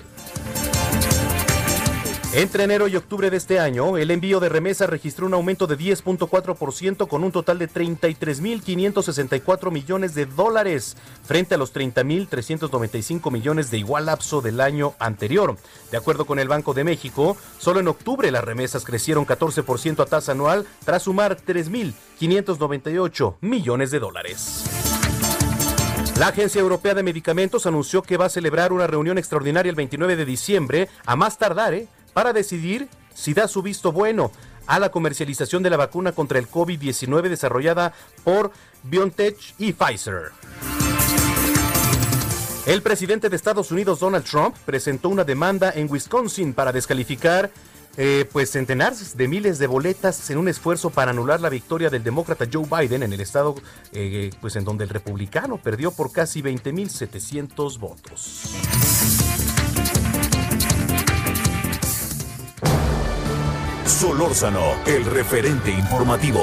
Entre enero y octubre de este año, el envío de remesas registró un aumento de 10.4% con un total de 33.564 millones de dólares frente a los 30.395 millones de igual lapso del año anterior. De acuerdo con el Banco de México, solo en octubre las remesas crecieron 14% a tasa anual tras sumar 3.598 millones de dólares. La Agencia Europea de Medicamentos anunció que va a celebrar una reunión extraordinaria el 29 de diciembre, a más tardar, ¿eh? Para decidir si da su visto bueno a la comercialización de la vacuna contra el COVID-19 desarrollada por BioNTech y Pfizer. El presidente de Estados Unidos, Donald Trump, presentó una demanda en Wisconsin para descalificar eh, pues centenares de miles de boletas en un esfuerzo para anular la victoria del demócrata Joe Biden en el estado eh, pues en donde el republicano perdió por casi 20.700 votos. Solórzano, el referente informativo.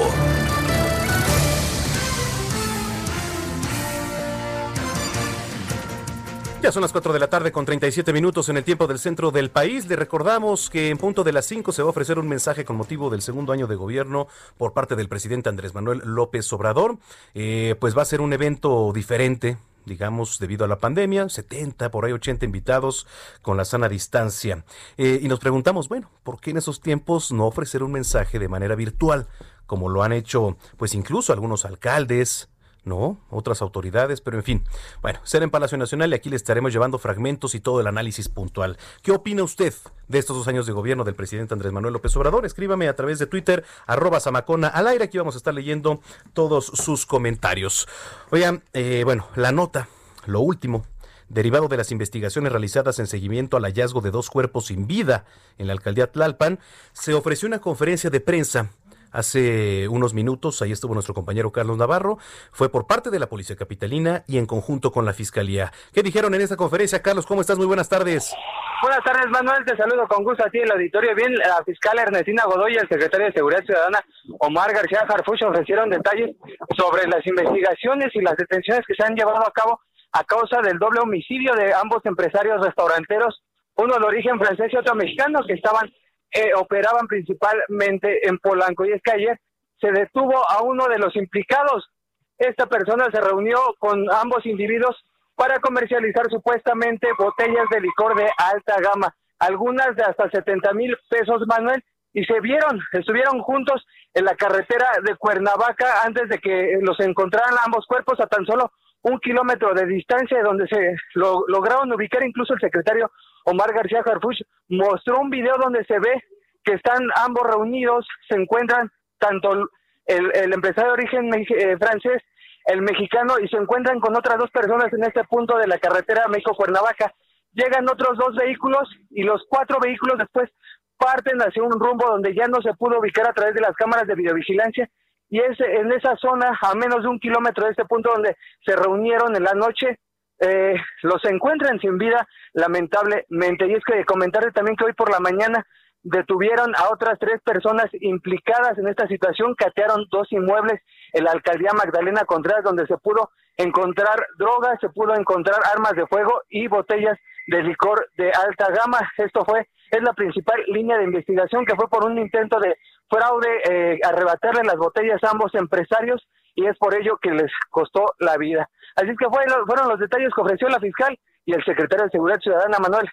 Ya son las 4 de la tarde con 37 minutos en el tiempo del centro del país. Le recordamos que en punto de las 5 se va a ofrecer un mensaje con motivo del segundo año de gobierno por parte del presidente Andrés Manuel López Obrador. Eh, pues va a ser un evento diferente, digamos, debido a la pandemia, 70, por ahí 80 invitados con la sana distancia. Eh, y nos preguntamos, bueno, ¿por qué en esos tiempos no ofrecer un mensaje de manera virtual, como lo han hecho, pues incluso algunos alcaldes, ¿no? Otras autoridades, pero en fin. Bueno, ser en Palacio Nacional y aquí le estaremos llevando fragmentos y todo el análisis puntual. ¿Qué opina usted de estos dos años de gobierno del presidente Andrés Manuel López Obrador? Escríbame a través de Twitter, arroba Samacona al aire. Aquí vamos a estar leyendo todos sus comentarios. Oigan, eh, bueno, la nota, lo último derivado de las investigaciones realizadas en seguimiento al hallazgo de dos cuerpos sin vida en la alcaldía Tlalpan, se ofreció una conferencia de prensa hace unos minutos, ahí estuvo nuestro compañero Carlos Navarro, fue por parte de la Policía Capitalina y en conjunto con la Fiscalía. ¿Qué dijeron en esta conferencia? Carlos, ¿cómo estás? Muy buenas tardes. Buenas tardes, Manuel. Te saludo con gusto a ti en el auditorio. Bien, la fiscal Ernestina Godoy el secretario de Seguridad Ciudadana, Omar García Harfuch, ofrecieron detalles sobre las investigaciones y las detenciones que se han llevado a cabo a causa del doble homicidio de ambos empresarios restauranteros, uno de origen francés y otro mexicano, que estaban eh, operaban principalmente en Polanco. Y es que ayer se detuvo a uno de los implicados. Esta persona se reunió con ambos individuos para comercializar supuestamente botellas de licor de alta gama, algunas de hasta 70 mil pesos, Manuel, y se vieron, estuvieron juntos en la carretera de Cuernavaca antes de que los encontraran ambos cuerpos a tan solo un kilómetro de distancia, donde se lo, lograron ubicar incluso el secretario Omar García Harfuch, mostró un video donde se ve que están ambos reunidos, se encuentran tanto el, empresario de origen eh, francés, el mexicano, y se encuentran con otras dos personas en este punto de la carretera México-Cuernavaca. Llegan otros dos vehículos y los cuatro vehículos después parten hacia un rumbo donde ya no se pudo ubicar a través de las cámaras de videovigilancia y es en esa zona, a menos de un kilómetro de este punto donde se reunieron en la noche, eh, los encuentran sin vida, lamentablemente. Y es que comentarles también que hoy por la mañana detuvieron a otras tres personas implicadas en esta situación, catearon dos inmuebles en la alcaldía Magdalena Contreras, donde se pudo encontrar drogas, se pudo encontrar armas de fuego y botellas de licor de alta gama. Esto fue, es la principal línea de investigación que fue por un intento de fraude, eh, arrebatarle las botellas a ambos empresarios y es por ello que les costó la vida. Así que fueron los detalles que ofreció la fiscal y el secretario de Seguridad Ciudadana, Manuel.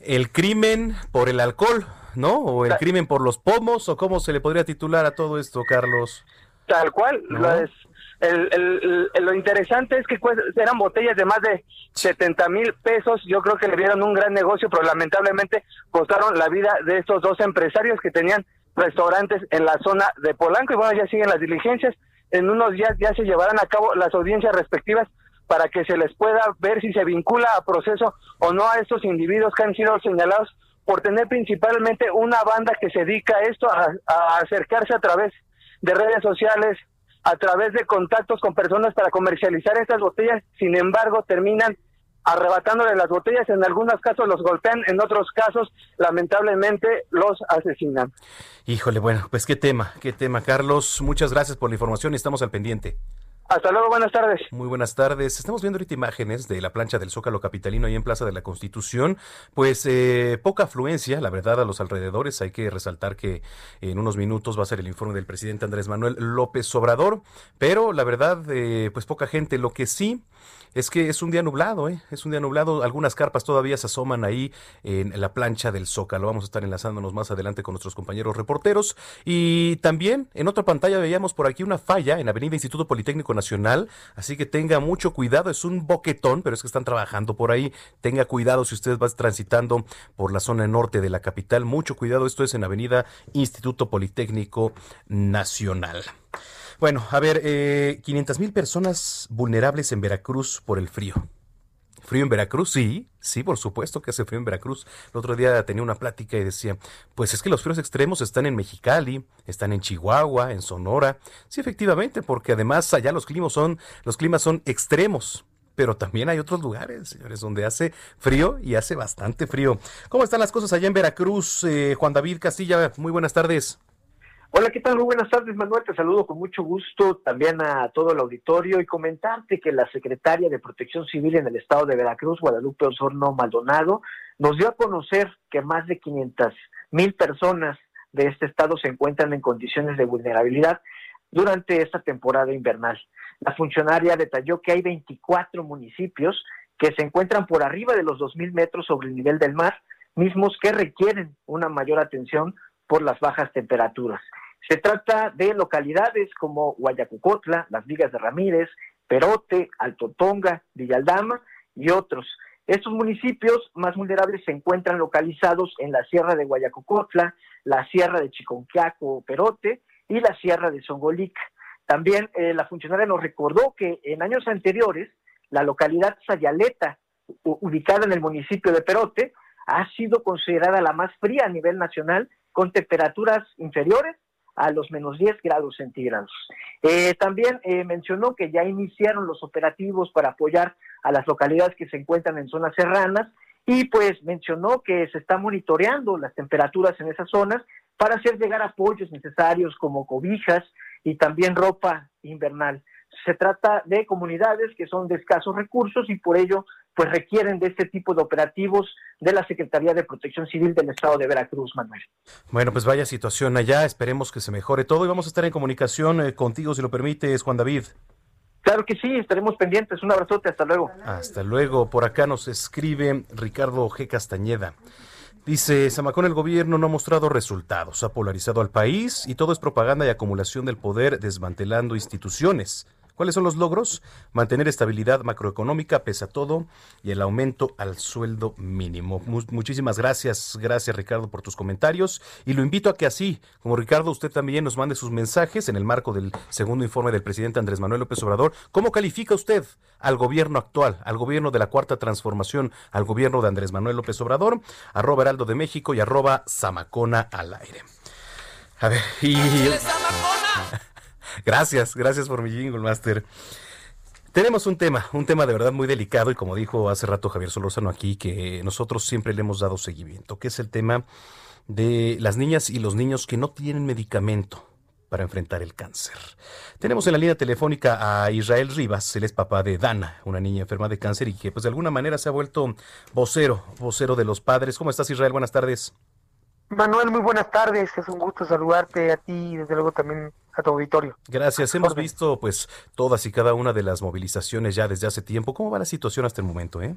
El crimen por el alcohol, ¿no? O el crimen por los pomos, o cómo se le podría titular a todo esto, Carlos. Tal cual, lo interesante es que eran botellas de más de 70 mil pesos. Yo creo que le dieron un gran negocio, pero lamentablemente costaron la vida de estos dos empresarios que tenían restaurantes en la zona de Polanco. Y bueno, ya siguen las diligencias. En unos días ya se llevarán a cabo las audiencias respectivas para que se les pueda ver si se vincula a proceso o no a estos individuos que han sido señalados por tener principalmente una banda que se dedica a esto, a, acercarse a través de redes sociales, a través de contactos con personas para comercializar estas botellas, sin embargo terminan arrebatándole las botellas, en algunos casos los golpean, en otros casos lamentablemente los asesinan. Híjole, bueno, pues qué tema, qué tema, Carlos, muchas gracias por la información y estamos al pendiente. Hasta luego, buenas tardes. Muy buenas tardes. Estamos viendo ahorita imágenes de la plancha del Zócalo Capitalino ahí en Plaza de la Constitución. Pues eh, poca afluencia, la verdad, a los alrededores. Hay que resaltar que en unos minutos va a ser el informe del presidente Andrés Manuel López Obrador, pero la verdad, eh, pues poca gente. Lo que sí es que es un día nublado, ¿eh? Es un día nublado. Algunas carpas todavía se asoman ahí en la plancha del Zócalo. Vamos a estar enlazándonos más adelante con nuestros compañeros reporteros. Y también en otra pantalla veíamos por aquí una falla en Avenida Instituto Politécnico Así que tenga mucho cuidado. Es un boquetón, pero es que están trabajando por ahí. Tenga cuidado si usted va transitando por la zona norte de la capital. Mucho cuidado. Esto es en Avenida Instituto Politécnico Nacional. Bueno, a ver, eh, 500 mil personas vulnerables en Veracruz por el frío. ¿Frío en Veracruz? Sí, sí, por supuesto que hace frío en Veracruz. El otro día tenía una plática y decía, pues es que los fríos extremos están en Mexicali, están en Chihuahua, en Sonora. Sí, efectivamente, porque además allá los climas son, los climas son extremos. Pero también hay otros lugares, señores, donde hace frío y hace bastante frío. ¿Cómo están las cosas allá en Veracruz? Eh, Juan David Castilla, muy buenas tardes. Hola, ¿qué tal? Muy buenas tardes, Manuel. Te saludo con mucho gusto también a todo el auditorio y comentarte que la secretaria de Protección Civil en el estado de Veracruz, Guadalupe Osorno Maldonado, nos dio a conocer que más de 500 mil personas de este estado se encuentran en condiciones de vulnerabilidad durante esta temporada invernal. La funcionaria detalló que hay 24 municipios que se encuentran por arriba de los 2.000 metros sobre el nivel del mar, mismos que requieren una mayor atención por las bajas temperaturas. Se trata de localidades como Guayacucotla, Las Vigas de Ramírez, Perote, Alto Tonga, Villaldama y otros. Estos municipios más vulnerables se encuentran localizados en la Sierra de Guayacucotla, la Sierra de Chiconquiaco, Perote y la Sierra de Songolica. También eh, la funcionaria nos recordó que en años anteriores la localidad Sayaleta, ubicada en el municipio de Perote, ha sido considerada la más fría a nivel nacional con temperaturas inferiores a los menos 10 grados centígrados. Eh, también eh, mencionó que ya iniciaron los operativos para apoyar a las localidades que se encuentran en zonas serranas y pues mencionó que se está monitoreando las temperaturas en esas zonas para hacer llegar apoyos necesarios como cobijas y también ropa invernal. Se trata de comunidades que son de escasos recursos y por ello pues requieren de este tipo de operativos de la Secretaría de Protección Civil del Estado de Veracruz, Manuel. Bueno, pues vaya situación allá, esperemos que se mejore todo y vamos a estar en comunicación eh, contigo si lo permites, Juan David. Claro que sí, estaremos pendientes. Un abrazote, hasta luego. Hasta luego. Por acá nos escribe Ricardo G. Castañeda. Dice, Samacón, el gobierno no ha mostrado resultados, ha polarizado al país y todo es propaganda y acumulación del poder desmantelando instituciones. ¿Cuáles son los logros? Mantener estabilidad macroeconómica pese a todo y el aumento al sueldo mínimo. muchísimas gracias, gracias Ricardo por tus comentarios y lo invito a que así, como Ricardo, usted también nos mande sus mensajes en el marco del segundo informe del presidente Andrés Manuel López Obrador. ¿Cómo califica usted al gobierno actual, al gobierno de la cuarta transformación, al gobierno de Andrés Manuel López Obrador? Arroba Heraldo de México y arroba Zamacona al aire. A ver, y... Gracias, gracias por mi jingle, Master. Tenemos un tema, un tema de verdad muy delicado y como dijo hace rato Javier Solórzano aquí, que nosotros siempre le hemos dado seguimiento, que es el tema de las niñas y los niños que no tienen medicamento para enfrentar el cáncer. Tenemos en la línea telefónica a Israel Rivas, él es papá de Dana, una niña enferma de cáncer y que pues de alguna manera se ha vuelto vocero, vocero de los padres. ¿Cómo estás Israel? Buenas tardes. Manuel, muy buenas tardes. Es un gusto saludarte a ti y desde luego también a tu auditorio. Gracias. Hemos visto pues todas y cada una de las movilizaciones ya desde hace tiempo. ¿Cómo va la situación hasta el momento, eh?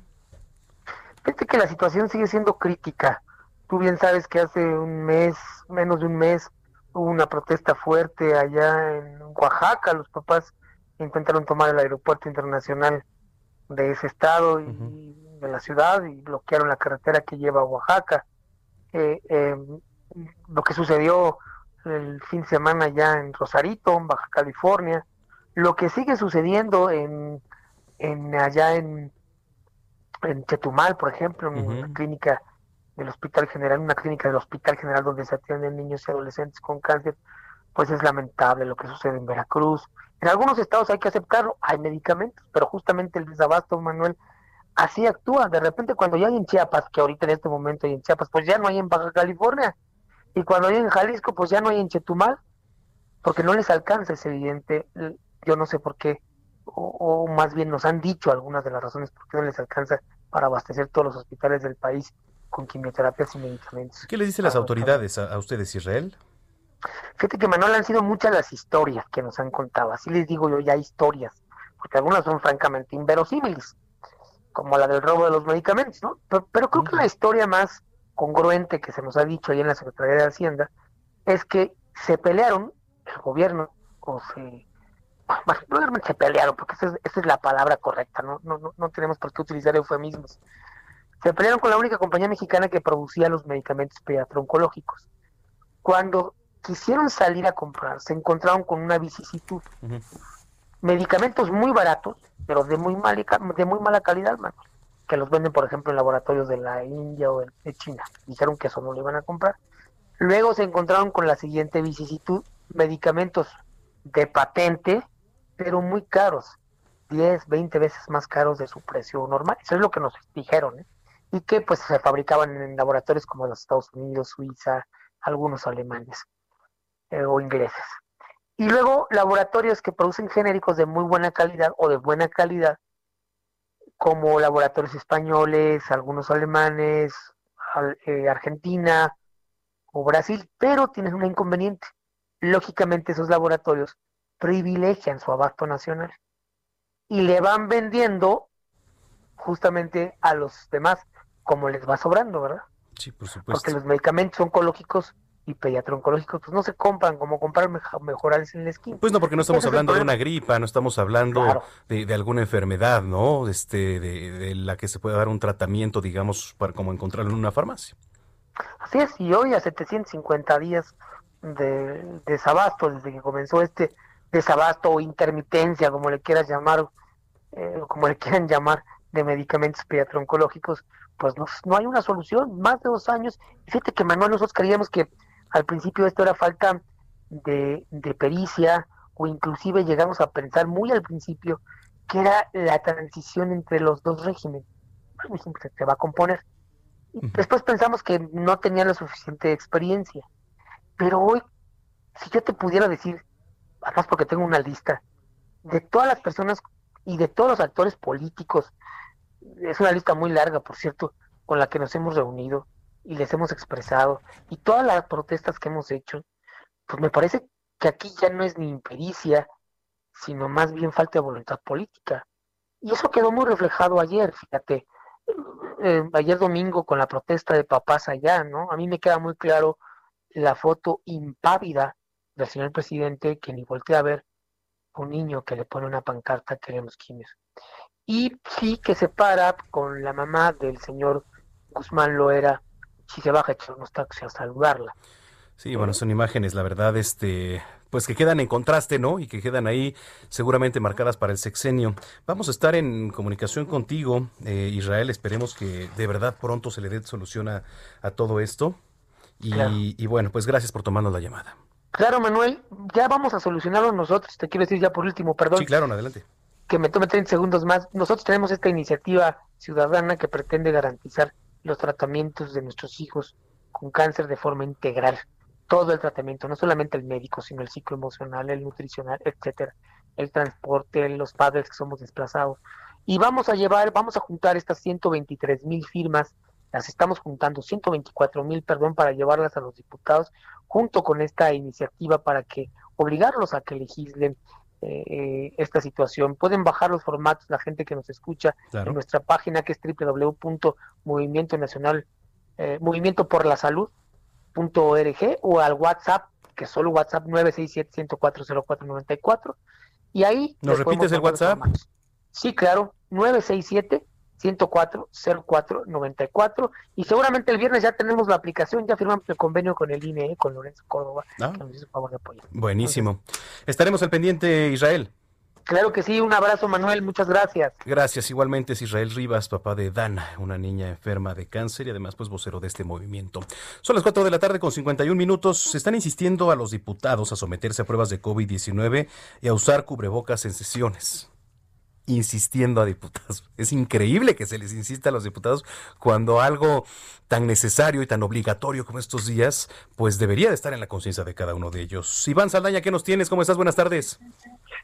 Fíjate que la situación sigue siendo crítica. Tú bien sabes que hace un mes, menos de un mes, hubo una protesta fuerte allá en Oaxaca. Los papás intentaron tomar el aeropuerto internacional de ese estado y de la ciudad y bloquearon la carretera que lleva a Oaxaca eh, lo que sucedió el fin de semana ya en Rosarito, en Baja California, lo que sigue sucediendo en, en allá en, en Chetumal, por ejemplo, en una clínica del Hospital General, una clínica del Hospital General donde se atienden niños y adolescentes con cáncer, pues es lamentable lo que sucede en Veracruz. En algunos estados hay que aceptarlo, hay medicamentos, pero justamente el desabasto, Manuel, así actúa. De repente cuando ya hay en Chiapas, que ahorita en este momento hay en Chiapas, pues ya no hay en Baja California. Y cuando hay en Jalisco, pues ya no hay en Chetumal, porque no les alcanza, es evidente. Yo no sé por qué, o, más bien nos han dicho algunas de las razones por qué no les alcanza para abastecer todos los hospitales del país con quimioterapias y medicamentos. ¿Qué le dicen las autoridades a, ustedes, Israel? Fíjate que Manuel han sido muchas las historias que nos han contado, así les digo yo ya historias, porque algunas son francamente inverosímiles como la del robo de los medicamentos, ¿no? Pero, creo que la historia más congruente que se nos ha dicho ahí en la Secretaría de Hacienda es que se pelearon, el gobierno, o se... Bueno, se pelearon, porque esa es, la palabra correcta, ¿no? No, no, no tenemos por qué utilizar eufemismos. Se pelearon con la única compañía mexicana que producía los medicamentos pediatro-oncológicos. Cuando quisieron salir a comprar, se encontraron con una vicisitud. Medicamentos muy baratos, pero de muy, mal, de muy mala calidad, mano, que los venden, por ejemplo, en laboratorios de la India o de China. Dijeron que eso no lo iban a comprar. Luego se encontraron con la siguiente vicisitud, medicamentos de patente, pero muy caros, 10, 20 veces más caros de su precio normal. Eso es lo que nos dijeron, ¿eh? Y que pues se fabricaban en laboratorios como los Estados Unidos, Suiza, algunos alemanes eh, o ingleses. Y luego laboratorios que producen genéricos de muy buena calidad o de buena calidad, como laboratorios españoles, algunos alemanes, eh, Argentina o Brasil, pero tienen un inconveniente. Lógicamente esos laboratorios privilegian su abasto nacional y le van vendiendo justamente a los demás como les va sobrando, ¿verdad? Sí, por supuesto. Porque los medicamentos oncológicos y pediatro-oncológicos pues no se compran como comprar mejorales en la esquina. Pues no, porque no estamos hablando de una gripa, no estamos hablando de, alguna enfermedad, ¿no? Este, de, la que se puede dar un tratamiento, digamos, para como encontrarlo en una farmacia. Así es, y hoy a 750 días de desabasto, desde que comenzó este desabasto o intermitencia, como le quieras llamar, eh, como le quieran llamar, de medicamentos pediatro-oncológicos, pues no, no, hay una solución, más de dos años. Fíjate que Manuel, nosotros creíamos que al principio esto era falta de, pericia o inclusive llegamos a pensar muy al principio que era la transición entre los dos regímenes. se va a componer. después pensamos que no tenía la suficiente experiencia. Pero hoy, si yo te pudiera decir, además porque tengo una lista, de todas las personas y de todos los actores políticos, es una lista muy larga, por cierto, con la que nos hemos reunido y les hemos expresado, y todas las protestas que hemos hecho, pues me parece que aquí ya no es ni impericia, sino más bien falta de voluntad política. Y eso quedó muy reflejado ayer, fíjate, eh, ayer domingo con la protesta de papás allá, ¿no? A mí me queda muy claro la foto impávida del señor presidente que ni voltea a ver un niño que le pone una pancarta queremos quimios. Y sí que se para con la mamá del señor Guzmán Loera, si se baja a echar unos taxis a saludarla. Sí, bueno, son imágenes, la verdad, este, pues que quedan en contraste, ¿no? Y que quedan ahí seguramente marcadas para el sexenio. Vamos a estar en comunicación contigo, eh, Israel. Esperemos que de verdad pronto se le dé solución a, todo esto. Y, y, bueno, pues gracias por tomarnos la llamada. Claro, Manuel, ya vamos a solucionarlo nosotros. Te quiero decir ya por último, perdón. Sí, claro, adelante. Que me tome 30 segundos más. Nosotros tenemos esta iniciativa ciudadana que pretende garantizar los tratamientos de nuestros hijos con cáncer de forma integral. Todo el tratamiento, no solamente el médico, sino el psicoemocional, el nutricional, etcétera, el transporte, los padres que somos desplazados. Y vamos a llevar, vamos a juntar estas 123 mil firmas, las estamos juntando, 124 mil, perdón, para llevarlas a los diputados, junto con esta iniciativa para que obligarlos a que legislen eh, esta situación. Pueden bajar los formatos, la gente que nos escucha, en nuestra página que es www.movimiento nacional, eh, movimiento por la salud, .org o al WhatsApp, que es solo WhatsApp 967-104-0494. Y ahí... ¿Nos repites el WhatsApp? Sí, claro, 967 104 0494 y seguramente el viernes ya tenemos la aplicación, ya firmamos el convenio con el INE, con Lorenzo Córdoba, ah. que nos hizo favor de apoyar. Buenísimo. Estaremos al pendiente, Israel. Claro que sí, un abrazo Manuel, muchas gracias. Gracias, igualmente es Israel Rivas, papá de Dana, una niña enferma de cáncer y además pues vocero de este movimiento. Son las 4 de la tarde con 51 minutos, se están insistiendo a los diputados a someterse a pruebas de COVID-19 y a usar cubrebocas en sesiones insistiendo a diputados. Es increíble que se les insista a los diputados cuando algo tan necesario y tan obligatorio como estos días, pues debería de estar en la conciencia de cada uno de ellos. Iván Saldaña, ¿qué nos tienes? ¿Cómo estás? Buenas tardes.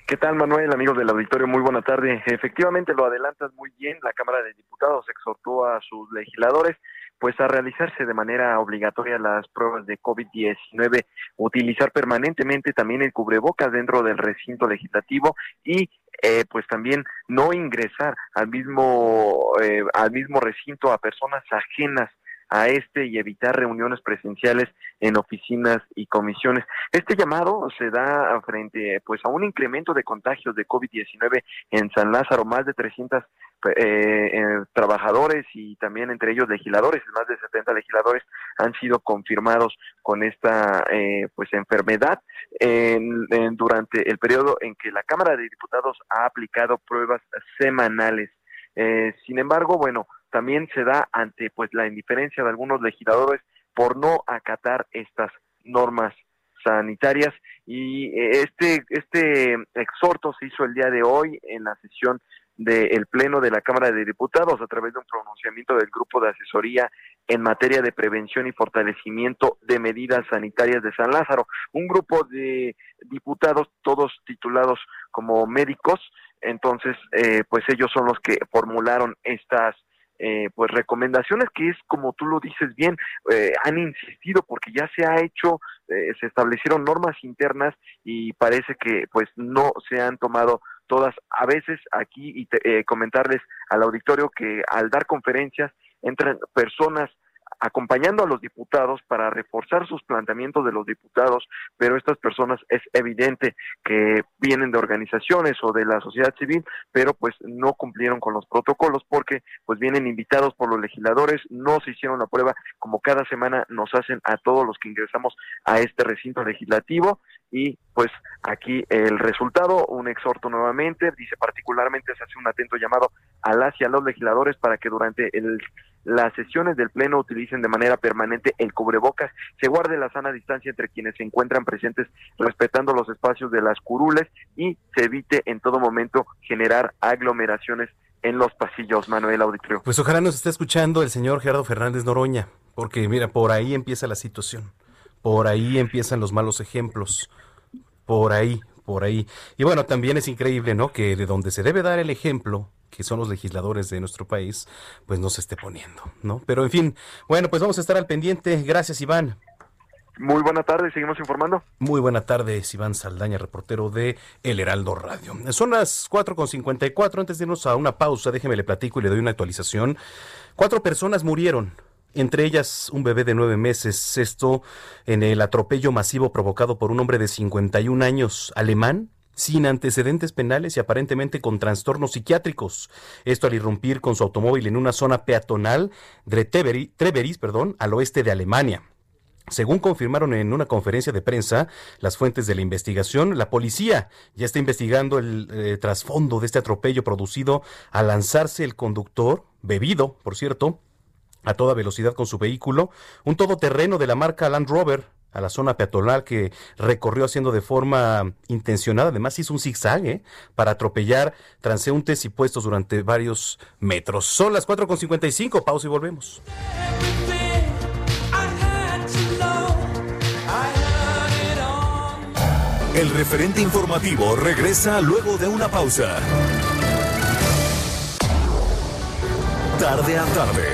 ¿Qué tal, Manuel, amigos del auditorio? Muy buena tarde. Efectivamente, lo adelantas muy bien. La Cámara de Diputados exhortó a sus legisladores pues a realizarse de manera obligatoria las pruebas de COVID-19, utilizar permanentemente también el cubrebocas dentro del recinto legislativo y eh, pues también no ingresar al mismo eh, al mismo recinto a personas ajenas a este y evitar reuniones presenciales en oficinas y comisiones. Este llamado se da frente pues a un incremento de contagios de COVID-19 en San Lázaro, más de 300 eh, eh, trabajadores y también entre ellos legisladores, más de 70 legisladores han sido confirmados con esta eh, pues enfermedad en, durante el periodo en que la Cámara de Diputados ha aplicado pruebas semanales. Eh, sin embargo, bueno, también se da ante pues la indiferencia de algunos legisladores por no acatar estas normas sanitarias y eh, este este exhorto se hizo el día de hoy en la sesión del Pleno de la Cámara de Diputados a través de un pronunciamiento del Grupo de Asesoría en materia de prevención y fortalecimiento de medidas sanitarias de San Lázaro. Un grupo de diputados, todos titulados como médicos, entonces, eh, pues ellos son los que formularon estas eh, pues recomendaciones que es como tú lo dices bien eh, han insistido porque ya se ha hecho eh, se establecieron normas internas y parece que pues no se han tomado todas a veces aquí y eh, comentarles al auditorio que al dar conferencias entran personas acompañando a los diputados para reforzar sus planteamientos de los diputados, pero estas personas es evidente que vienen de organizaciones o de la sociedad civil, pero pues no cumplieron con los protocolos porque pues vienen invitados por los legisladores, no se hicieron la prueba como cada semana nos hacen a todos los que ingresamos a este recinto legislativo y pues aquí el resultado, un exhorto nuevamente, dice particularmente se hace un atento llamado a las y a los legisladores para que durante el las sesiones del Pleno utilicen de manera permanente el cubrebocas, se guarde la sana distancia entre quienes se encuentran presentes respetando los espacios de las curules y se evite en todo momento generar aglomeraciones en los pasillos, Manuel Auditorio. Pues ojalá nos esté escuchando el señor Gerardo Fernández Noroña, porque mira, por ahí empieza la situación, por ahí empiezan los malos ejemplos, por ahí, por ahí. Y bueno, también es increíble, ¿no? Que de donde se debe dar el ejemplo, que son los legisladores de nuestro país, pues no se esté poniendo, ¿no? Pero en fin, bueno, pues vamos a estar al pendiente. Gracias, Iván. Muy buena tarde, seguimos informando. Muy buena tarde, Iván Saldaña, reportero de El Heraldo Radio. Son las 4.54, antes de irnos a una pausa, déjeme le platico y le doy una actualización. Cuatro personas murieron entre ellas un bebé de nueve meses. Esto en el atropello masivo provocado por un hombre de 51 años alemán sin antecedentes penales y aparentemente con trastornos psiquiátricos. Esto al irrumpir con su automóvil en una zona peatonal de Treveris, perdón, al oeste de Alemania. Según confirmaron en una conferencia de prensa las fuentes de la investigación, la policía ya está investigando el eh, trasfondo de este atropello producido al lanzarse el conductor, bebido, por cierto, a toda velocidad con su vehículo, un todoterreno de la marca Land Rover a la zona peatonal que recorrió haciendo de forma intencionada. Además hizo un zigzag ¿eh? para atropellar transeúntes y puestos durante varios metros. Son las 4.55, pausa y volvemos. El referente informativo regresa luego de una pausa. Tarde a tarde,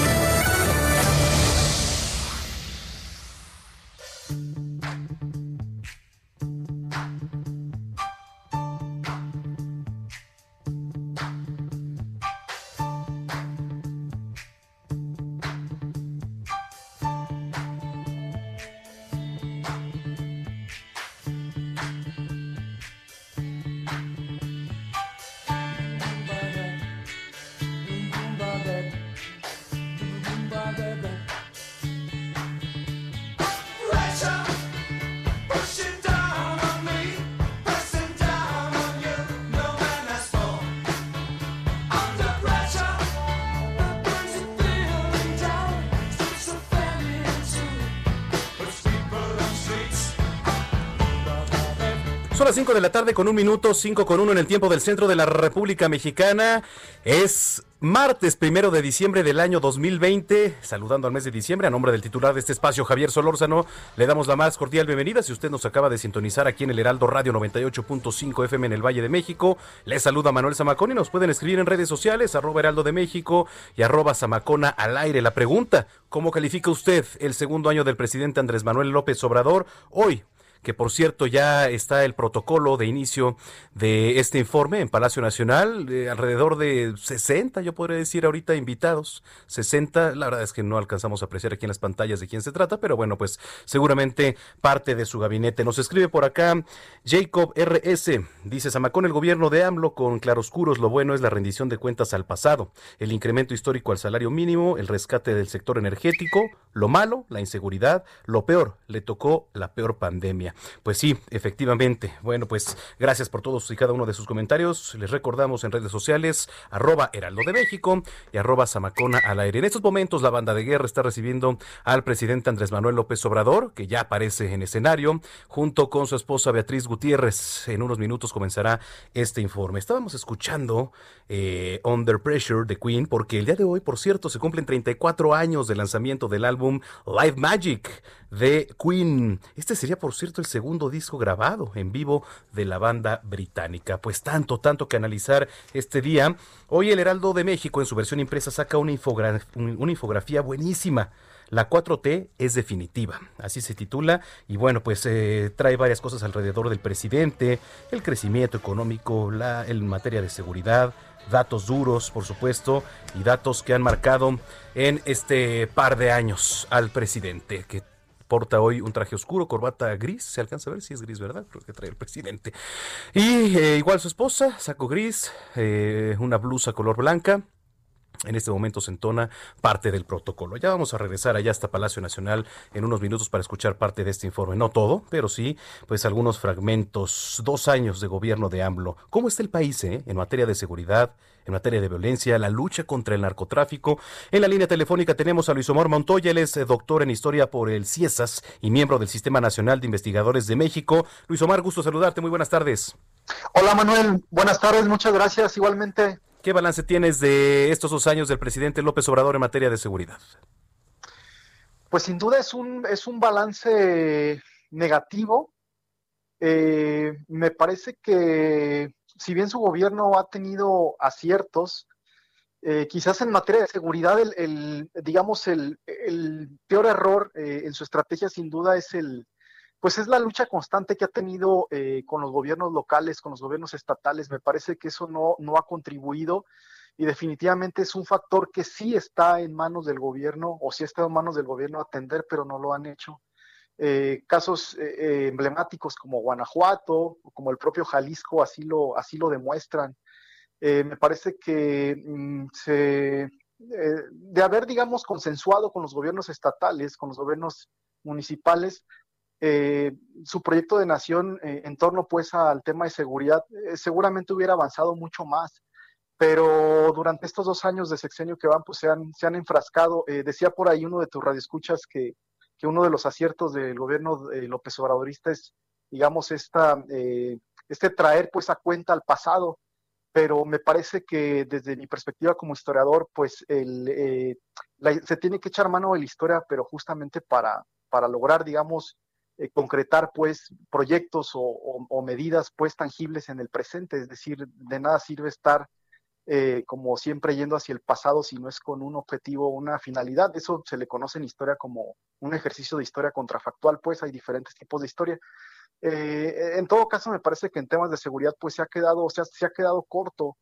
Son las 5 de la tarde con un minuto, 5 con uno en el tiempo del centro de la República Mexicana. Es martes primero de diciembre del año 2020. Saludando al mes de diciembre, a nombre del titular de este espacio, Javier Solórzano, le damos la más cordial bienvenida. Si usted nos acaba de sintonizar aquí en el Heraldo Radio 98.5 FM en el Valle de México, le saluda Manuel Zamacón y nos pueden escribir en redes sociales, arroba Heraldo de México y arroba Zamacona al aire. La pregunta, ¿cómo califica usted el segundo año del presidente Andrés Manuel López Obrador? Hoy, que por cierto ya está el protocolo de inicio de este informe en Palacio Nacional, alrededor de 60, yo podría decir ahorita invitados, 60, la verdad es que no alcanzamos a apreciar aquí en las pantallas de quién se trata, pero bueno, pues seguramente parte de su gabinete. Nos escribe por acá Jacob RS, dice Samacón, el gobierno de AMLO con claroscuros, lo bueno es la rendición de cuentas al pasado, el incremento histórico al salario mínimo, el rescate del sector energético, lo malo, la inseguridad, lo peor, le tocó la peor pandemia. Pues sí, efectivamente. Bueno, pues gracias por todos y cada uno de sus comentarios. Les recordamos en redes sociales, arroba Heraldo de México y arroba Samacona al aire. En estos momentos la banda de guerra está recibiendo al presidente Andrés Manuel López Obrador, que ya aparece en escenario, junto con su esposa Beatriz Gutiérrez. En unos minutos comenzará este informe. Estábamos escuchando eh, Under Pressure de Queen, porque el día de hoy, por cierto, se cumplen 34 años del lanzamiento del álbum Live Magic de Queen. Este sería, por cierto, el segundo disco grabado en vivo de la banda británica. Pues tanto, tanto que analizar este día. Hoy el Heraldo de México en su versión impresa saca una, infografía buenísima. La 4T es definitiva, así se titula, y bueno, pues eh, trae varias cosas alrededor del presidente, el crecimiento económico, la, en materia de seguridad, datos duros, por supuesto, y datos que han marcado en este par de años al presidente, porta hoy un traje oscuro, corbata gris, se alcanza a ver si es gris, ¿verdad? Creo que trae el presidente. Y eh, igual su esposa, saco gris, eh, una blusa color blanca, en este momento se entona parte del protocolo. Ya vamos a regresar allá hasta Palacio Nacional en unos minutos para escuchar parte de este informe. No todo, pero sí, pues algunos fragmentos. Dos años de gobierno de AMLO. ¿Cómo está el país eh, en materia de seguridad, en materia de violencia, la lucha contra el narcotráfico? En la línea telefónica tenemos a Luis Omar Montoya. Él es eh, doctor en historia por el CIESAS y miembro del Sistema Nacional de Investigadores de México. Luis Omar, gusto saludarte. Muy buenas tardes. Hola Manuel, buenas tardes. Muchas gracias. Igualmente. ¿Qué balance tienes de estos dos años del presidente López Obrador en materia de seguridad? Pues sin duda es un, es un balance negativo. Eh, me parece que si bien su gobierno ha tenido aciertos, eh, quizás en materia de seguridad, el, digamos, el, peor error eh, en su estrategia sin duda es el, pues es la lucha constante que ha tenido eh, con los gobiernos locales, con los gobiernos estatales. Me parece que eso no, no ha contribuido y definitivamente es un factor que sí está en manos del gobierno o sí está en manos del gobierno atender, pero no lo han hecho. casos emblemáticos como Guanajuato, como el propio Jalisco, así lo, así lo demuestran. Eh, me parece que mm, se, eh, de haber, digamos, consensuado con los gobiernos estatales, con los gobiernos municipales, eh, su proyecto de nación en torno pues al tema de seguridad seguramente hubiera avanzado mucho más, pero durante estos dos años de sexenio que van pues se han, se han enfrascado. decía por ahí uno de tus radioescuchas que, que uno de los aciertos del gobierno López Obradorista es, digamos, esta, este traer pues a cuenta al pasado pero me parece que desde mi perspectiva como historiador, pues el, eh, se tiene que echar mano de la historia, pero justamente para, para lograr, digamos, eh, concretar pues proyectos o, medidas pues tangibles en el presente, es decir, de nada sirve estar eh, como siempre yendo hacia el pasado si no es con un objetivo, una finalidad, eso se le conoce en historia como un ejercicio de historia contrafactual, pues hay diferentes tipos de historia, eh, en todo caso, me parece que en temas de seguridad, pues se ha quedado, o se ha quedado corto.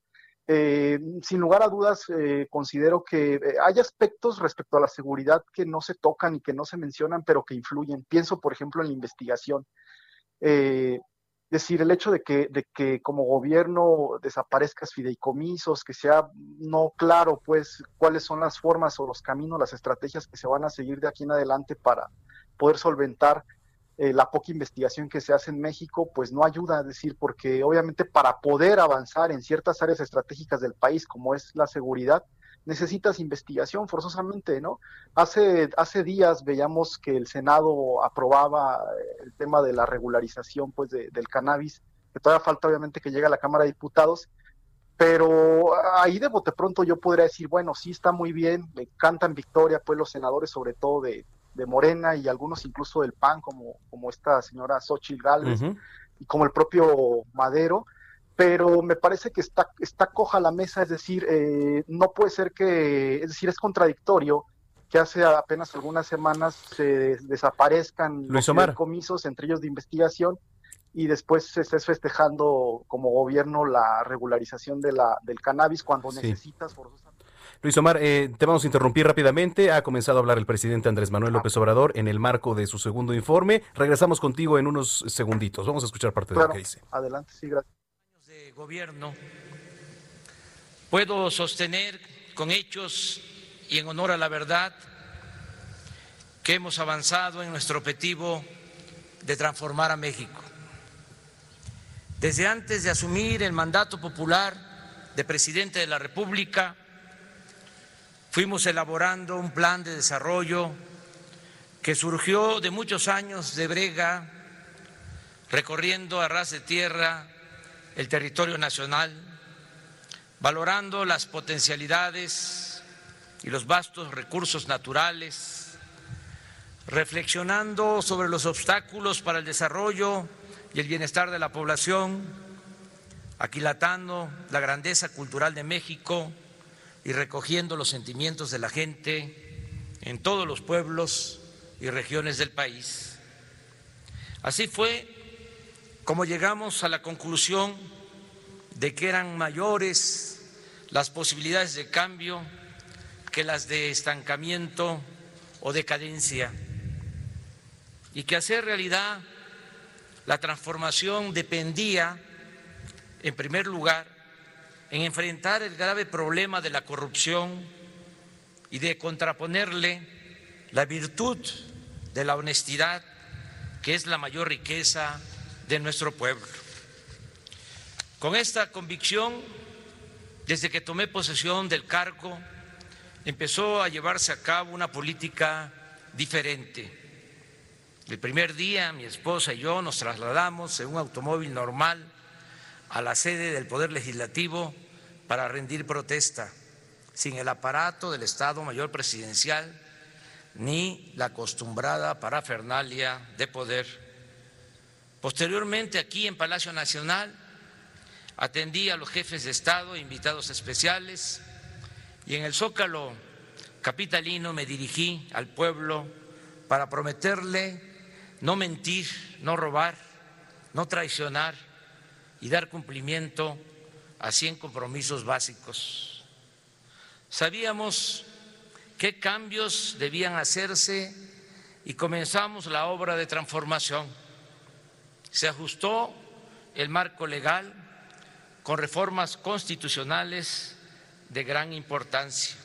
Eh, sin lugar a dudas, eh, considero que hay aspectos respecto a la seguridad que no se tocan y que no se mencionan, pero que influyen. Pienso, por ejemplo, en la investigación. es decir, el hecho de que, de que como gobierno desaparezcas fideicomisos, que sea no claro, pues, cuáles son las formas o los caminos, las estrategias que se van a seguir de aquí en adelante para poder solventar eh, la poca investigación que se hace en México, pues no ayuda, a decir, porque obviamente para poder avanzar en ciertas áreas estratégicas del país, como es la seguridad, necesitas investigación forzosamente, ¿no? Hace, hace días veíamos que el Senado aprobaba eh, el tema de la regularización, pues, del cannabis, que todavía falta obviamente que llegue a la Cámara de Diputados, pero ahí de bote pronto yo podría decir, bueno, sí está muy bien, me cantan victoria, pues los senadores sobre todo de, de Morena y algunos incluso del PAN, como, como esta señora Xochitl Gálvez y como el propio Madero, pero me parece que está, está coja la mesa, es decir, eh, no puede ser que, es decir, es contradictorio que hace apenas algunas semanas se desaparezcan los comisos, entre ellos de investigación, y después se estés festejando como gobierno la regularización de la, del cannabis cuando necesitas forzosamente Luis Omar, eh, te vamos a interrumpir rápidamente. Ha comenzado a hablar el presidente Andrés Manuel López Obrador en el marco de su segundo informe. Regresamos contigo en unos segunditos. Vamos a escuchar parte de lo que dice. Adelante, sí, gracias. De gobierno, puedo sostener con hechos y en honor a la verdad que hemos avanzado en nuestro objetivo de transformar a México. Desde antes de asumir el mandato popular de presidente de la República, fuimos elaborando un plan de desarrollo que surgió de muchos años de brega, recorriendo a ras de tierra el territorio nacional, valorando las potencialidades y los vastos recursos naturales, reflexionando sobre los obstáculos para el desarrollo y el bienestar de la población, aquilatando la grandeza cultural de México, y recogiendo los sentimientos de la gente en todos los pueblos y regiones del país. Así fue como llegamos a la conclusión de que eran mayores las posibilidades de cambio que las de estancamiento o decadencia y que hacer realidad la transformación dependía, en primer lugar, en enfrentar el grave problema de la corrupción y de contraponerle la virtud de la honestidad, que es la mayor riqueza de nuestro pueblo. Con esta convicción, desde que tomé posesión del cargo, empezó a llevarse a cabo una política diferente. El primer día mi esposa y yo nos trasladamos en un automóvil normal a la sede del Poder Legislativo para rendir protesta, sin el aparato del Estado Mayor Presidencial ni la acostumbrada parafernalia de poder. Posteriormente, aquí en Palacio Nacional, atendí a los jefes de Estado, invitados especiales, y en el Zócalo capitalino me dirigí al pueblo para prometerle no mentir, no robar, no traicionar y dar cumplimiento a 100 compromisos básicos. Sabíamos qué cambios debían hacerse y comenzamos la obra de transformación. Se ajustó el marco legal con reformas constitucionales de gran importancia.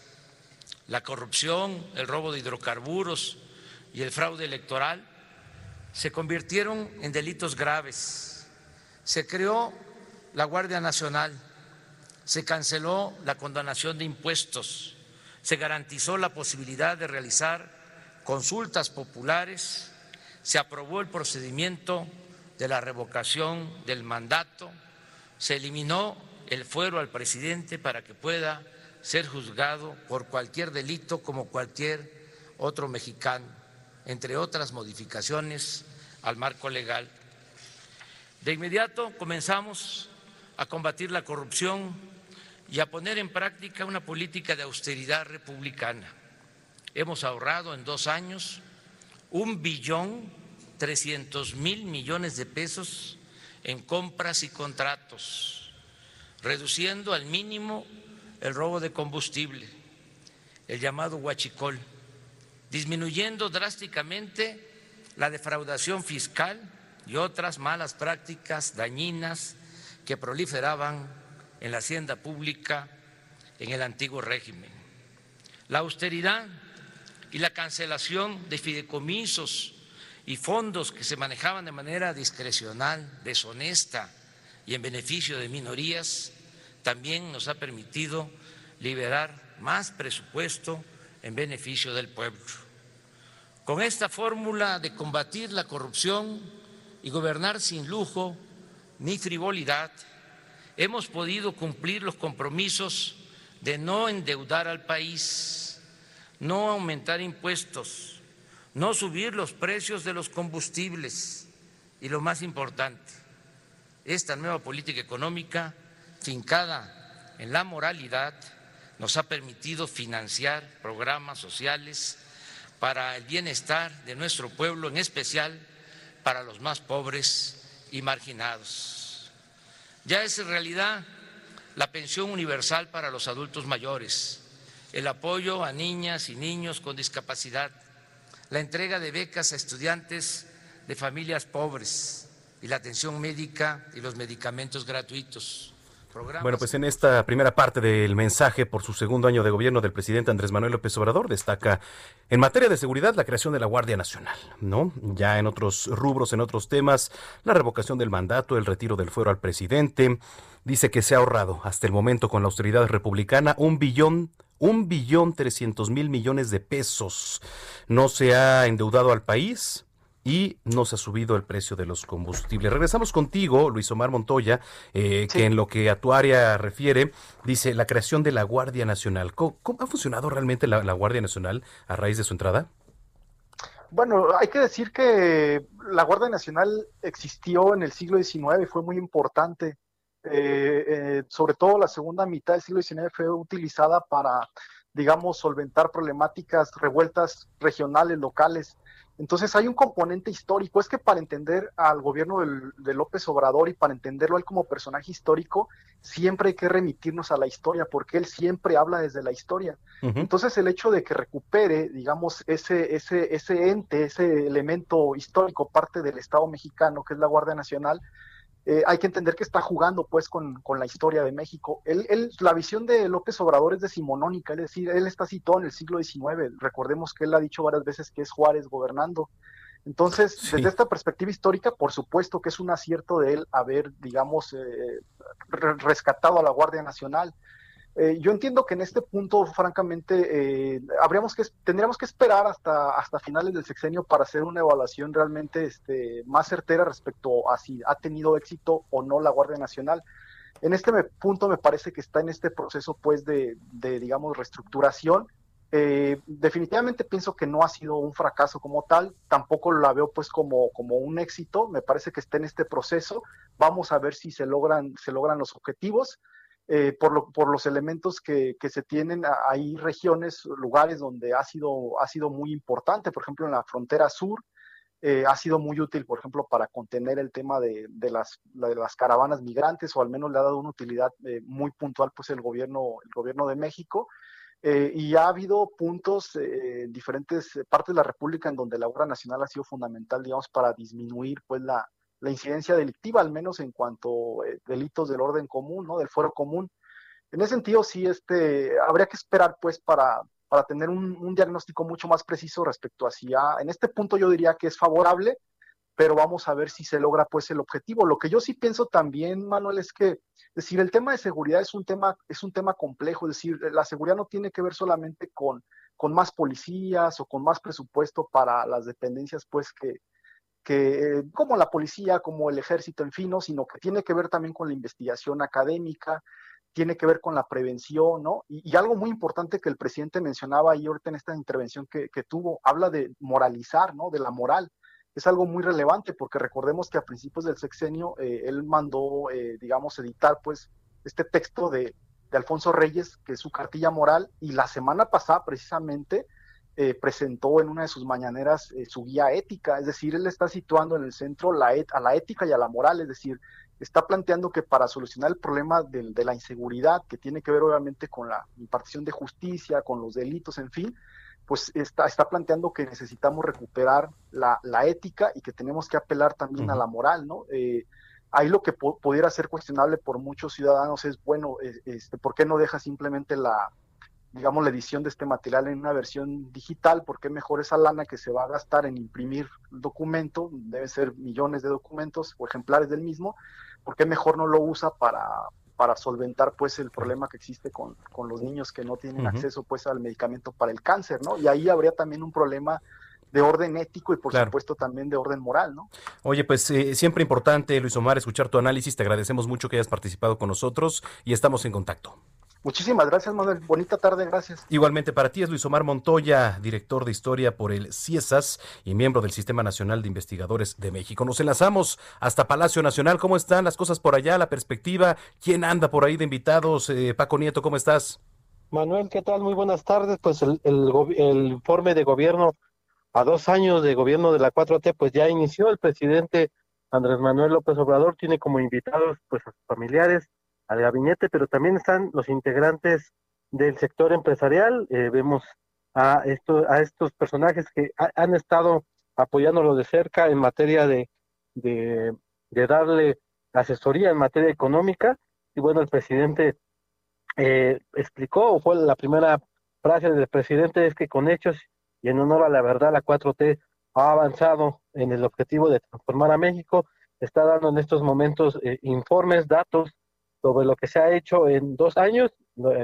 La corrupción, el robo de hidrocarburos y el fraude electoral se convirtieron en delitos graves. Se creó la Guardia Nacional, se canceló la condonación de impuestos, se garantizó la posibilidad de realizar consultas populares, se aprobó el procedimiento de la revocación del mandato, se eliminó el fuero al presidente para que pueda ser juzgado por cualquier delito como cualquier otro mexicano, entre otras modificaciones al marco legal. De inmediato comenzamos a combatir la corrupción y a poner en práctica una política de austeridad republicana. Hemos ahorrado en dos años un billón trescientos mil millones de pesos en compras y contratos, reduciendo al mínimo el robo de combustible, el llamado huachicol, disminuyendo drásticamente la defraudación fiscal y otras malas prácticas dañinas que proliferaban en la hacienda pública en el antiguo régimen. La austeridad y la cancelación de fideicomisos y fondos que se manejaban de manera discrecional, deshonesta y en beneficio de minorías, también nos ha permitido liberar más presupuesto en beneficio del pueblo. Con esta fórmula de combatir la corrupción y gobernar sin lujo ni frivolidad, hemos podido cumplir los compromisos de no endeudar al país, no aumentar impuestos, no subir los precios de los combustibles y lo más importante, esta nueva política económica fincada en la moralidad nos ha permitido financiar programas sociales para el bienestar de nuestro pueblo, en especial para los más pobres y marginados. Ya es realidad la pensión universal para los adultos mayores, el apoyo a niñas y niños con discapacidad, la entrega de becas a estudiantes de familias pobres y la atención médica y los medicamentos gratuitos. Bueno, pues en esta primera parte del mensaje por su segundo año de gobierno del presidente Andrés Manuel López Obrador destaca en materia de seguridad la creación de la Guardia Nacional, ¿no? Ya en otros rubros, en otros temas, la revocación del mandato, el retiro del fuero al presidente, dice que se ha ahorrado hasta el momento con la austeridad republicana un billón un billón trescientos mil millones de pesos. No se ha endeudado al país, y no se ha subido el precio de los combustibles. Regresamos contigo, Luis Omar Montoya, eh, que en lo que a tu área refiere, dice la creación de la Guardia Nacional. ¿Cómo, ha funcionado realmente la, Guardia Nacional a raíz de su entrada? Bueno, hay que decir que la Guardia Nacional existió en el siglo XIX y fue muy importante. Eh, eh, sobre todo la segunda mitad del siglo XIX fue utilizada para, digamos, solventar problemáticas, revueltas regionales, locales entonces hay un componente histórico, es que para entender al gobierno de López Obrador y para entenderlo él como personaje histórico, siempre hay que remitirnos a la historia, porque él siempre habla desde la historia. Entonces el hecho de que recupere, digamos, ese, ese, ese ente, ese elemento histórico, parte del Estado mexicano, que es la Guardia Nacional, eh, hay que entender que está jugando pues con, la historia de México. Él, la visión de López Obrador es decimonónica, es decir, él está situado en el siglo XIX. Recordemos que él ha dicho varias veces que es Juárez gobernando. Entonces, desde esta perspectiva histórica, por supuesto que es un acierto de él haber, digamos, eh, rescatado a la Guardia Nacional. Eh, yo entiendo que en este punto, francamente, eh, habríamos que, tendríamos que esperar hasta, hasta finales del sexenio para hacer una evaluación realmente este, más certera respecto a si ha tenido éxito o no la Guardia Nacional. En este punto me parece que está en este proceso, pues, de, de digamos, reestructuración Eh, definitivamente pienso que no ha sido un fracaso como tal, tampoco la veo pues como, como un éxito, me parece que está en este proceso, vamos a ver si se logran, se logran los objetivos. Eh, por, lo, por los elementos que, se tienen, hay regiones, lugares donde ha sido, ha sido muy importante, por ejemplo en la frontera sur, eh, ha sido muy útil, por ejemplo, para contener el tema de, las, de, las, caravanas migrantes, o al menos le ha dado una utilidad muy puntual pues el gobierno, el gobierno de México. Eh, y ha habido puntos en diferentes partes de la República en donde la obra nacional ha sido fundamental, digamos, para disminuir pues la, la incidencia delictiva, al menos en cuanto a delitos del orden común, ¿no? Del fuero común. En ese sentido, sí, este, habría que esperar, pues, para, para tener un, un, diagnóstico mucho más preciso respecto a si en este punto yo diría que es favorable, pero vamos a ver si se logra pues el objetivo. Lo que yo sí pienso también, Manuel, es que, decir, el tema de seguridad es un tema, es un tema complejo, es decir, la seguridad no tiene que ver solamente con, con más policías o con más presupuesto para las dependencias, pues que, que como la policía, como el ejército, en fin, ¿no? sino que tiene que ver también con la investigación académica, tiene que ver con la prevención, ¿no? Y, y, algo muy importante que el presidente mencionaba ahí ahorita en esta intervención que, que, tuvo, habla de moralizar, ¿no? De la moral. Es algo muy relevante porque recordemos que a principios del sexenio eh, él mandó, eh, digamos, editar pues este texto de, de, Alfonso Reyes, que es su cartilla moral, y la semana pasada precisamente eh, presentó en una de sus mañaneras su guía ética, es decir, él está situando en el centro la a la ética y a la moral, es decir, está planteando que para solucionar el problema de, de, la inseguridad, que tiene que ver obviamente con la impartición de justicia, con los delitos, en fin, pues está, está planteando que necesitamos recuperar la, la, ética y que tenemos que apelar también uh -huh. a la moral, ¿no? Eh, ahí lo que pudiera ser cuestionable por muchos ciudadanos es, bueno, este, ¿por qué no deja simplemente la, digamos, la edición de este material en una versión digital, porque mejor esa lana que se va a gastar en imprimir el documento, deben ser millones de documentos o ejemplares del mismo, porque mejor no lo usa para, para solventar pues el problema que existe con, con los niños que no tienen uh -huh. acceso pues al medicamento para el cáncer, ¿no? Y ahí habría también un problema de orden ético y por claro. supuesto también de orden moral, ¿no? Oye, pues eh, siempre importante, Luis Omar, escuchar tu análisis, te agradecemos mucho que hayas participado con nosotros y estamos en contacto. Muchísimas gracias, Manuel. Bonita tarde, gracias. Igualmente para ti es Luis Omar Montoya, director de historia por el CIESAS y miembro del Sistema Nacional de Investigadores de México. Nos enlazamos hasta Palacio Nacional. ¿Cómo están las cosas por allá? La perspectiva. ¿Quién anda por ahí de invitados? Eh, Paco Nieto, ¿cómo estás? Manuel, ¿qué tal? Muy buenas tardes. Pues el, el, el informe de gobierno a dos años de gobierno de la 4T, pues ya inició. El presidente Andrés Manuel López Obrador tiene como invitados pues a sus familiares al gabinete, pero también están los integrantes del sector empresarial. Eh, vemos a, esto, a estos personajes que ha, han estado apoyándolo de cerca en materia de, de, darle asesoría en materia económica. Y bueno, el presidente eh, explicó, o fue la primera frase del presidente, es que con hechos y en honor a la verdad, la 4T ha avanzado en el objetivo de transformar a México. Está dando en estos momentos eh, informes, datos sobre lo que se ha hecho en dos años.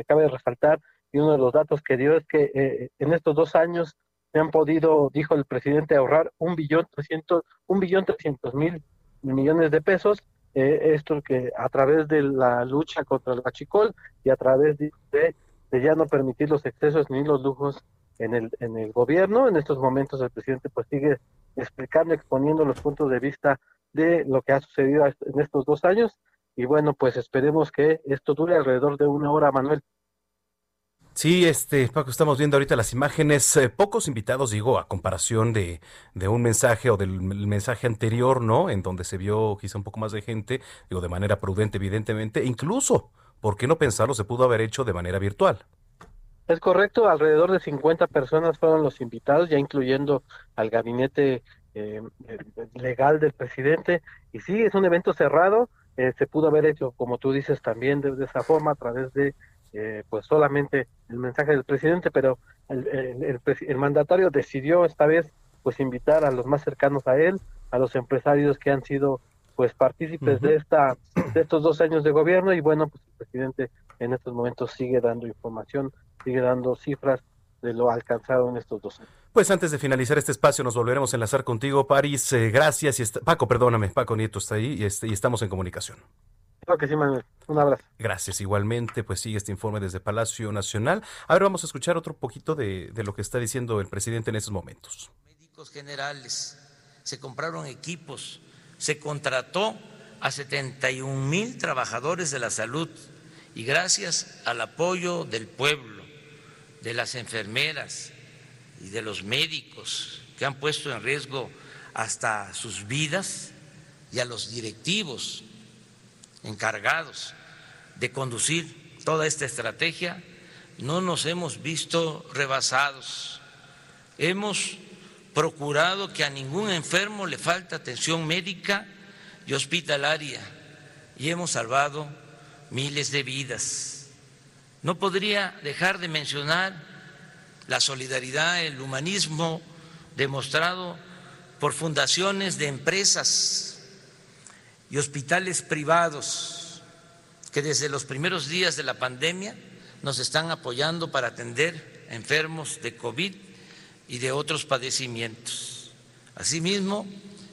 Cabe resaltar, y uno de los datos que dio es que eh, en estos dos años se han podido, dijo el presidente, ahorrar un billón trescientos, un billón trescientos mil millones de pesos. Eh, esto que a través de la lucha contra el achicol y a través de, de, ya no permitir los excesos ni los lujos en el, en el gobierno. En estos momentos el presidente pues sigue explicando, exponiendo los puntos de vista de lo que ha sucedido en estos dos años y bueno, pues esperemos que esto dure alrededor de una hora, Manuel. Sí, este, Paco, estamos viendo ahorita las imágenes, eh, pocos invitados, digo, a comparación de, de un mensaje o del mensaje anterior, ¿no? En donde se vio quizá un poco más de gente, digo, de manera prudente, evidentemente, incluso, ¿por qué no pensarlo? Se pudo haber hecho de manera virtual. Es correcto, alrededor de 50 personas fueron los invitados, ya incluyendo al gabinete eh, legal del presidente, y sí, es un evento cerrado, eh, se pudo haber hecho, como tú dices, también de, de esa forma, a través de, eh, pues solamente el mensaje del presidente, pero el, el, el, el, mandatario decidió esta vez, pues invitar a los más cercanos a él, a los empresarios que han sido, pues partícipes uh -huh. de esta, de estos dos años de gobierno, y bueno, pues el presidente en estos momentos sigue dando información, sigue dando cifras de lo alcanzado en estos dos años. Pues antes de finalizar este espacio nos volveremos a enlazar contigo, París. Eh, gracias. Y está, Paco, perdóname, Paco Nieto está ahí y, este, y estamos en comunicación. Creo que sí, Manuel. Un abrazo. Gracias. Igualmente, pues sigue este informe desde Palacio Nacional. Ahora vamos a escuchar otro poquito de, de lo que está diciendo el presidente en estos momentos. Médicos generales, se compraron equipos, se contrató a 71 mil trabajadores de la salud y gracias al apoyo del pueblo, de las enfermeras y de los médicos que han puesto en riesgo hasta sus vidas y a los directivos encargados de conducir toda esta estrategia, no nos hemos visto rebasados. Hemos procurado que a ningún enfermo le falte atención médica y hospitalaria y hemos salvado miles de vidas. No podría dejar de mencionar la solidaridad, el humanismo demostrado por fundaciones de empresas y hospitales privados que desde los primeros días de la pandemia nos están apoyando para atender enfermos de COVID y de otros padecimientos. Asimismo,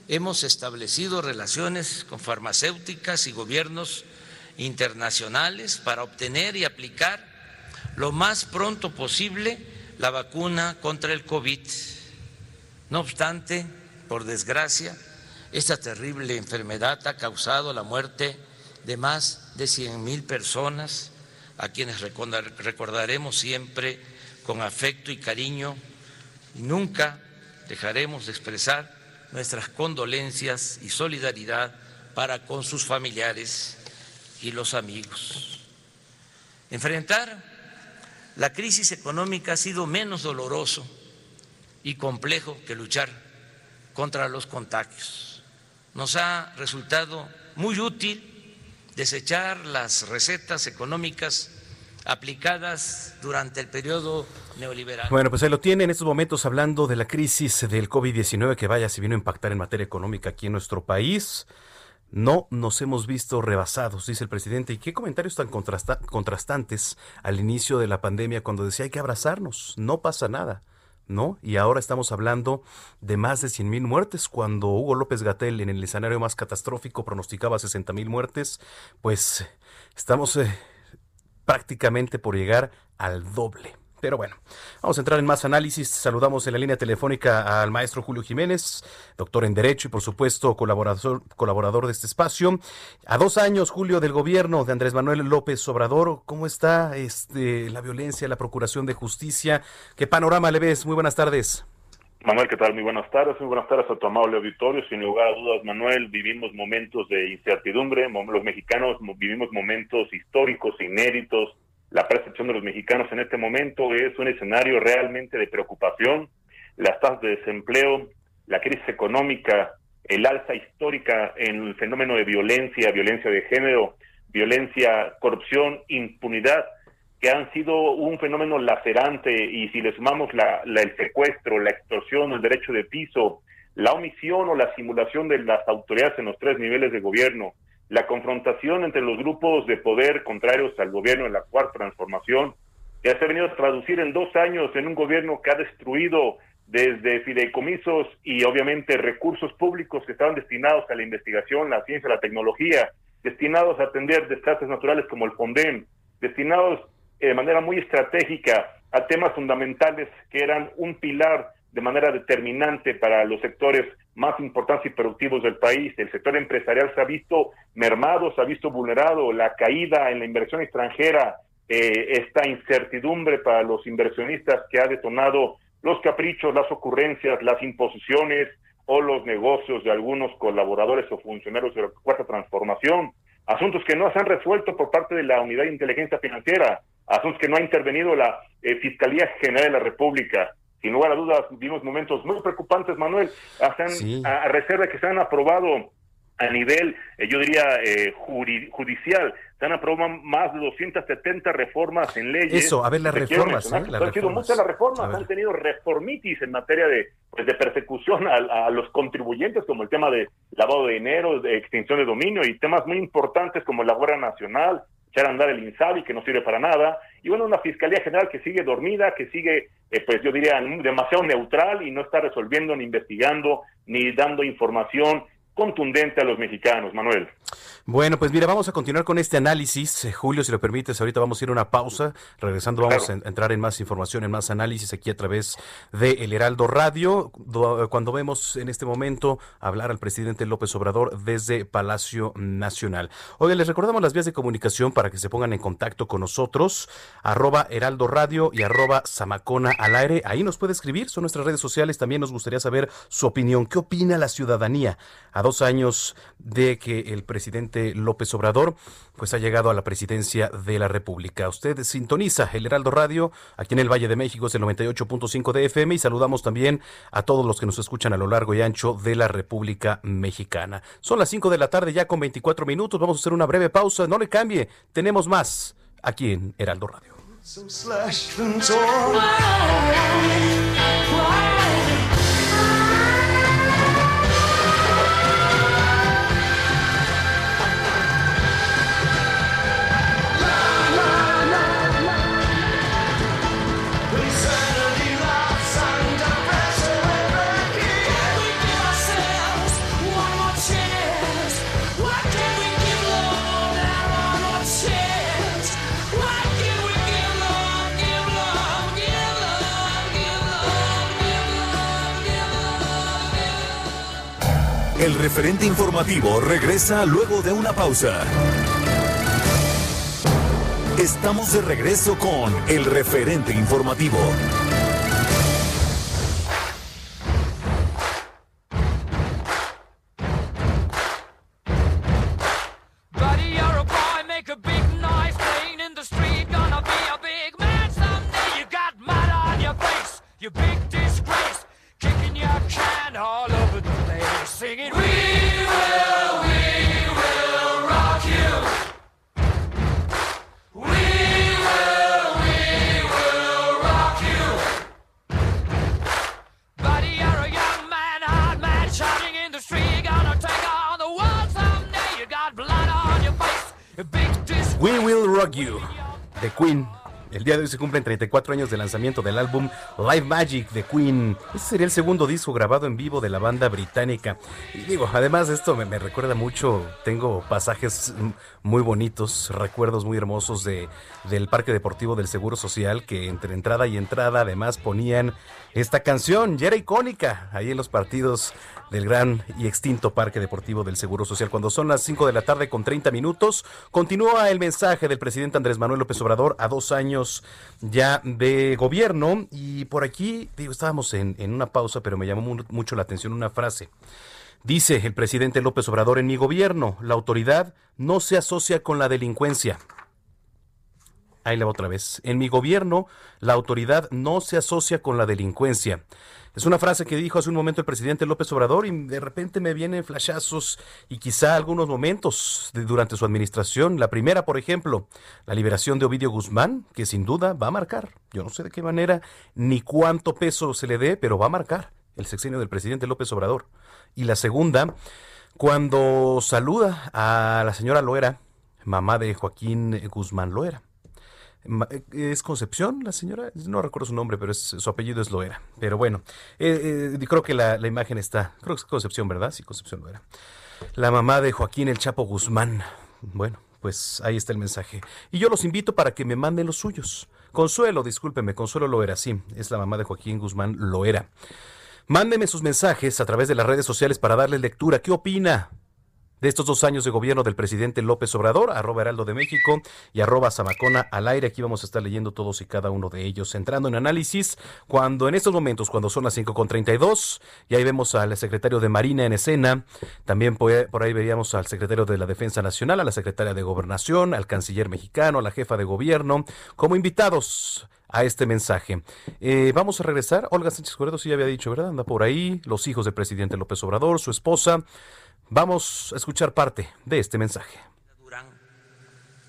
hemos establecido relaciones con farmacéuticas y gobiernos internacionales para obtener y aplicar lo más pronto posible la vacuna contra el COVID. No obstante, por desgracia, esta terrible enfermedad ha causado la muerte de más de 100 mil personas, a quienes recordaremos siempre con afecto y cariño, nunca dejaremos de expresar nuestras condolencias y solidaridad para con sus familiares y los amigos. Enfrentar la crisis económica ha sido menos doloroso y complejo que luchar contra los contagios. Nos ha resultado muy útil desechar las recetas económicas aplicadas durante el periodo neoliberal. Bueno, pues ahí lo tiene en estos momentos hablando de la crisis del COVID-19 que vaya si vino a impactar en materia económica aquí en nuestro país. No nos hemos visto rebasados, dice el presidente. ¿Y qué comentarios tan contrastantes al inicio de la pandemia cuando decía hay que abrazarnos, no pasa nada? ¿No? Y ahora estamos hablando de más de 100 mil muertes, cuando Hugo López Gatel en el escenario más catastrófico pronosticaba 60 mil muertes, pues estamos eh, prácticamente por llegar al doble. Pero bueno, vamos a entrar en más análisis. Saludamos en la línea telefónica al maestro Julio Jiménez, doctor en Derecho y por supuesto colaborador, colaborador de este espacio. A dos años, Julio, del gobierno de Andrés Manuel López Obrador, ¿cómo está este, la violencia, la procuración de justicia? ¿Qué panorama le ves? Muy buenas tardes. Manuel, ¿qué tal? Muy buenas tardes, muy buenas tardes a tu amable auditorio. Sin lugar a dudas, Manuel, vivimos momentos de incertidumbre, los mexicanos vivimos momentos históricos, inéditos. La percepción de los mexicanos en este momento es un escenario realmente de preocupación. Las tasas de desempleo, la crisis económica, el alza histórica en el fenómeno de violencia, violencia de género, violencia, corrupción, impunidad que han sido un fenómeno lacerante y si le sumamos la, el secuestro, la extorsión, el derecho de piso, la omisión o la simulación de las autoridades en los tres niveles de gobierno, la confrontación entre los grupos de poder contrarios al gobierno en la cuarta transformación, que se ha venido a traducir en dos años en un gobierno que ha destruido desde fideicomisos y obviamente recursos públicos que estaban destinados a la investigación, la ciencia, la tecnología, destinados a atender desastres naturales como el FONDEM, destinados de manera muy estratégica a temas fundamentales que eran un pilar de manera determinante para los sectores más importantes y productivos del país. El sector empresarial se ha visto mermado, se ha visto vulnerado, la caída en la inversión extranjera, eh, esta incertidumbre para los inversionistas que ha detonado los caprichos, las ocurrencias, las imposiciones o los negocios de algunos colaboradores o funcionarios de la cuarta transformación, asuntos que no se han resuelto por parte de la Unidad de Inteligencia Financiera, asuntos que no ha intervenido la eh, Fiscalía General de la República. Sin lugar a dudas, vimos momentos muy preocupantes, Manuel, hasta a, reserva que se han aprobado a nivel, eh, yo diría, eh, judicial, se han aprobado más de 270 reformas en leyes. Eso, a ver, las reformas. ¿eh? han sido muchas las reformas, han tenido reformitis en materia de, pues, de persecución a, los contribuyentes, como el tema de lavado de dinero, de extinción de dominio y temas muy importantes como la Guardia Nacional, echar andar el INSABI, que no sirve para nada, y bueno, una Fiscalía General que sigue dormida, que sigue, eh, pues yo diría, demasiado neutral y no está resolviendo, ni investigando, ni dando información contundente a los mexicanos, Manuel. Bueno, pues mira, vamos a continuar con este análisis. Eh, Julio, si lo permites, ahorita vamos a ir a una pausa. Regresando vamos a entrar en más información, en más análisis aquí a través de El Heraldo Radio, cuando vemos en este momento hablar al presidente López Obrador desde Palacio Nacional. Oye, les recordamos las vías de comunicación para que se pongan en contacto con nosotros, arroba Heraldo Radio y arroba Samacona al aire. Ahí nos puede escribir, son nuestras redes sociales. También nos gustaría saber su opinión. ¿Qué opina la ciudadanía a dos años de que el presidente López Obrador, pues ha llegado a la presidencia de la República. Usted sintoniza el Heraldo Radio aquí en el Valle de México, es el 98.5 de FM y saludamos también a todos los que nos escuchan a lo largo y ancho de la República Mexicana. Son las 5 de la tarde ya con 24 minutos, vamos a hacer una breve pausa, no le cambie, tenemos más aquí en Heraldo Radio. El referente informativo regresa luego de una pausa. Estamos de regreso con el referente informativo. singing, We will, we will rock you. We will, we will rock you. Buddy, you're a young man, hard man, charging in the street. Gonna take on the world someday. You got blood on your face. Big disgrace. We will rock you. The Queen día de hoy se cumplen 34 años de lanzamiento del álbum Live Magic de Queen. Este sería el segundo disco grabado en vivo de la banda británica. Y digo, además de esto me, me recuerda mucho, tengo pasajes muy bonitos, recuerdos muy hermosos de, del Parque Deportivo del Seguro Social que entre entrada y entrada además ponían esta canción, ya era icónica ahí en los partidos del gran y extinto Parque Deportivo del Seguro Social. Cuando son las 5 de la tarde con 30 minutos, continúa el mensaje del presidente Andrés Manuel López Obrador a dos años ya de gobierno. Y por aquí, digo, estábamos en, en una pausa, pero me llamó mucho la atención una frase. Dice el presidente López Obrador, en mi gobierno, la autoridad no se asocia con la delincuencia. Ahí le va otra vez. En mi gobierno, la autoridad no se asocia con la delincuencia. Es una frase que dijo hace un momento el presidente López Obrador y de repente me vienen flashazos y quizá algunos momentos durante su administración. La primera, por ejemplo, la liberación de Ovidio Guzmán, que sin duda va a marcar, yo no sé de qué manera ni cuánto peso se le dé, pero va a marcar el sexenio del presidente López Obrador. Y la segunda, cuando saluda a la señora Loera, mamá de Joaquín Guzmán Loera. Eh, ¿Es Concepción la señora? No recuerdo su nombre, pero su apellido es Loera. Pero bueno, eh, eh, creo que la, imagen está, creo que es Concepción, ¿verdad? Sí, Concepción Loera. La mamá de Joaquín El Chapo Guzmán. Bueno, pues ahí está el mensaje. Y yo los invito para que me manden los suyos. Consuelo, discúlpeme, Consuelo Loera, sí, es la mamá de Joaquín Guzmán Loera. Mándeme sus mensajes a través de las redes sociales para darle lectura. ¿Qué opina? De estos dos años de gobierno del presidente López Obrador, arroba Heraldo de México y arroba Zamacona al aire. Aquí vamos a estar leyendo todos y cada uno de ellos, entrando en análisis cuando en estos momentos, cuando son las 5.32, y ahí vemos al secretario de Marina en escena, también por ahí veíamos al secretario de la Defensa Nacional, a la secretaria de Gobernación, al canciller mexicano, a la jefa de gobierno, como invitados a este mensaje. Eh, vamos a regresar. Olga Sánchez Cueredo sí ya había dicho, ¿verdad? Anda por ahí, los hijos del presidente López Obrador, su esposa. Vamos a escuchar parte de este mensaje.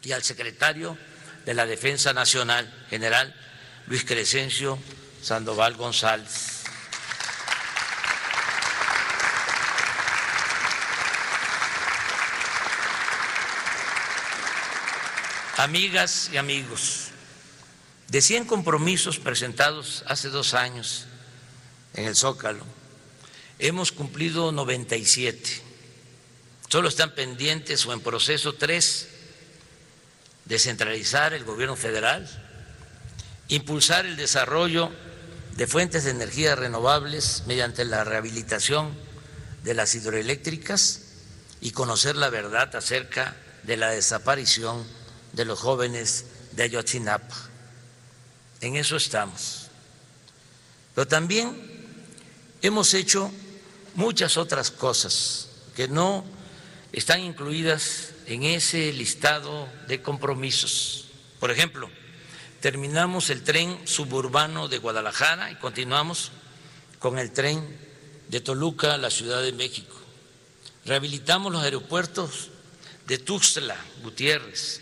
Y al secretario de la Defensa Nacional, general Luis Crescencio Sandoval González. Amigas y amigos, de 100 compromisos presentados hace dos años en el Zócalo, hemos cumplido 97 Solo están pendientes o en proceso tres, descentralizar el gobierno federal, impulsar el desarrollo de fuentes de energía renovables mediante la rehabilitación de las hidroeléctricas y conocer la verdad acerca de la desaparición de los jóvenes de Ayotzinapa. En eso estamos. Pero también hemos hecho muchas otras cosas que no están incluidas en ese listado de compromisos. Por ejemplo, terminamos el tren suburbano de Guadalajara y continuamos con el tren de Toluca a la Ciudad de México. Rehabilitamos los aeropuertos de Tuxtla, Gutiérrez,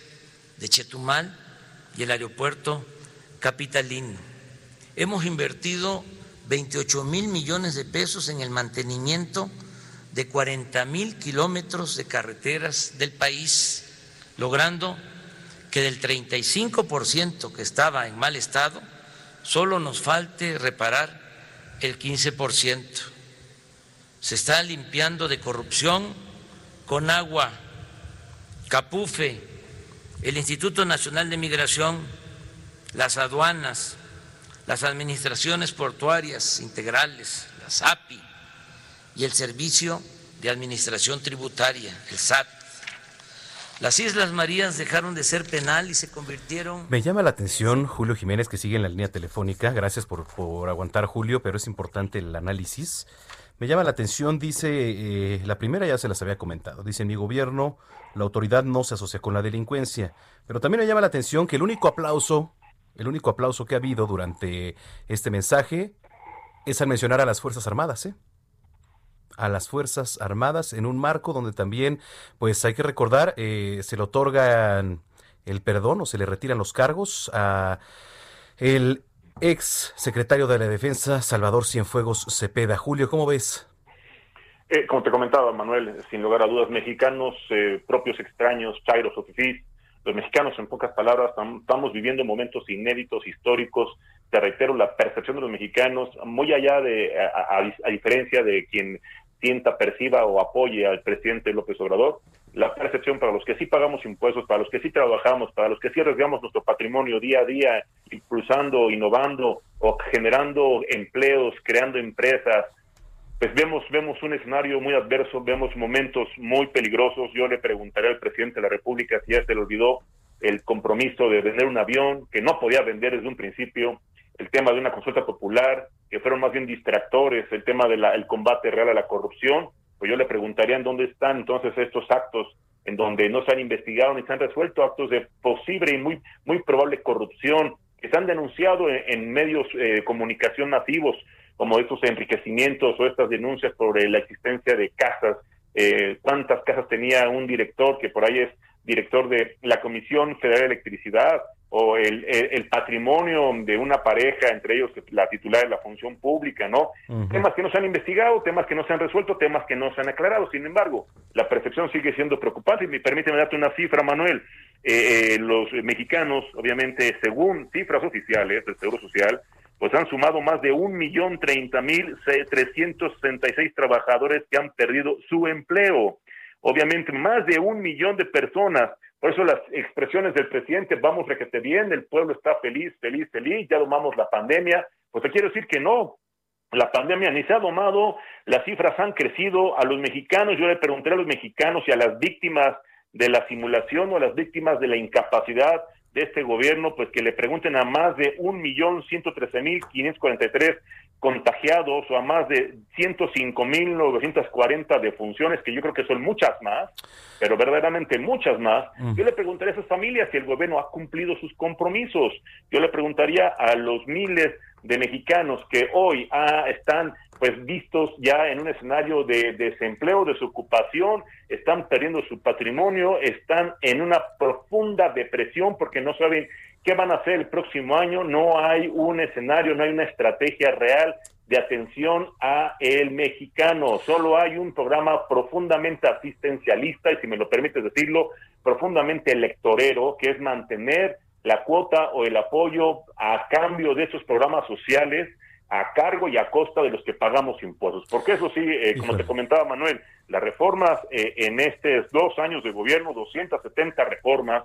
de Chetumal y el aeropuerto capitalino. Hemos invertido 28 mil millones de pesos en el mantenimiento de 40 mil kilómetros de carreteras del país, logrando que del 35% que estaba en mal estado, solo nos falte reparar el 15%. Se está limpiando de corrupción con agua, Capufe, el Instituto Nacional de Migración, las aduanas, las administraciones portuarias integrales, las API, y el Servicio de Administración Tributaria, el SAT. Las Islas Marías dejaron de ser penal y se convirtieron... Me llama la atención Julio Jiménez que sigue en la línea telefónica. Gracias por, por aguantar Julio, pero es importante el análisis. Me llama la atención, dice, eh, la primera ya se las había comentado, dice mi gobierno, la autoridad no se asocia con la delincuencia, pero también me llama la atención que el único aplauso, el único aplauso que ha habido durante este mensaje es al mencionar a las Fuerzas Armadas, ¿eh? A las Fuerzas Armadas en un marco donde también, pues hay que recordar, eh, se le otorgan el perdón o se le retiran los cargos a el ex secretario de la Defensa, Salvador Cienfuegos Cepeda. Julio, ¿cómo ves? Eh, como te comentaba, Manuel, sin lugar a dudas, mexicanos, eh, propios extraños, chairos o los mexicanos, en pocas palabras, estamos viviendo momentos inéditos, históricos. Te reitero, la percepción de los mexicanos, muy allá de, a diferencia de quien sienta, perciba o apoye al presidente López Obrador, la percepción para los que sí pagamos impuestos, para los que sí trabajamos, para los que sí arriesgamos nuestro patrimonio día a día, impulsando, innovando o generando empleos, creando empresas, pues vemos, vemos un escenario muy adverso, vemos momentos muy peligrosos. Yo le preguntaré al presidente de la República si ya se le olvidó el compromiso de vender un avión que no podía vender desde un principio, el tema de una consulta popular, que fueron más bien distractores, el tema del combate real a la corrupción pues yo le preguntaría en dónde están entonces estos actos en donde no se han investigado ni se han resuelto actos de posible y muy, muy probable corrupción que se han denunciado en, medios eh, de comunicación nativos, como estos enriquecimientos o estas denuncias por la existencia de casas, eh, cuántas casas tenía un director que por ahí es director de la Comisión Federal de Electricidad, o el, el, patrimonio de una pareja, entre ellos la titular de la función pública, ¿no? Temas que no se han investigado, temas que no se han resuelto, temas que no se han aclarado. Sin embargo, la percepción sigue siendo preocupante. Y permíteme darte una cifra, Manuel. Eh, eh, los mexicanos, obviamente, según cifras oficiales del Seguro Social, pues han sumado más de un millón treinta mil trescientos sesenta y seis trabajadores que han perdido su empleo. Obviamente, más de un millón de personas. Por eso las expresiones del presidente, vamos requete bien, el pueblo está feliz, feliz, feliz, ya domamos la pandemia, pues te quiero decir que no, la pandemia ni se ha domado, las cifras han crecido, a los mexicanos, yo le pregunté a los mexicanos y a las víctimas de la simulación o a las víctimas de la incapacidad de este gobierno, pues que le pregunten a más de un millón ciento trece mil quinientos cuarenta y tres contagiados o a más de 105.940 defunciones, que yo creo que son muchas más, pero verdaderamente muchas más. Yo le preguntaría a esas familias si el gobierno ha cumplido sus compromisos. Yo le preguntaría a los miles de mexicanos que hoy ah, están pues vistos ya en un escenario de, de desempleo, desocupación, están perdiendo su patrimonio, están en una profunda depresión porque no saben qué van a hacer el próximo año, no hay un escenario, no hay una estrategia real de atención a el mexicano, solo hay un programa profundamente asistencialista y si me lo permites decirlo, profundamente electorero, que es mantener la cuota o el apoyo a cambio de esos programas sociales a cargo y a costa de los que pagamos impuestos. Porque eso sí, eh, como te comentaba Manuel, las reformas eh, en estos dos años de gobierno, 270 reformas,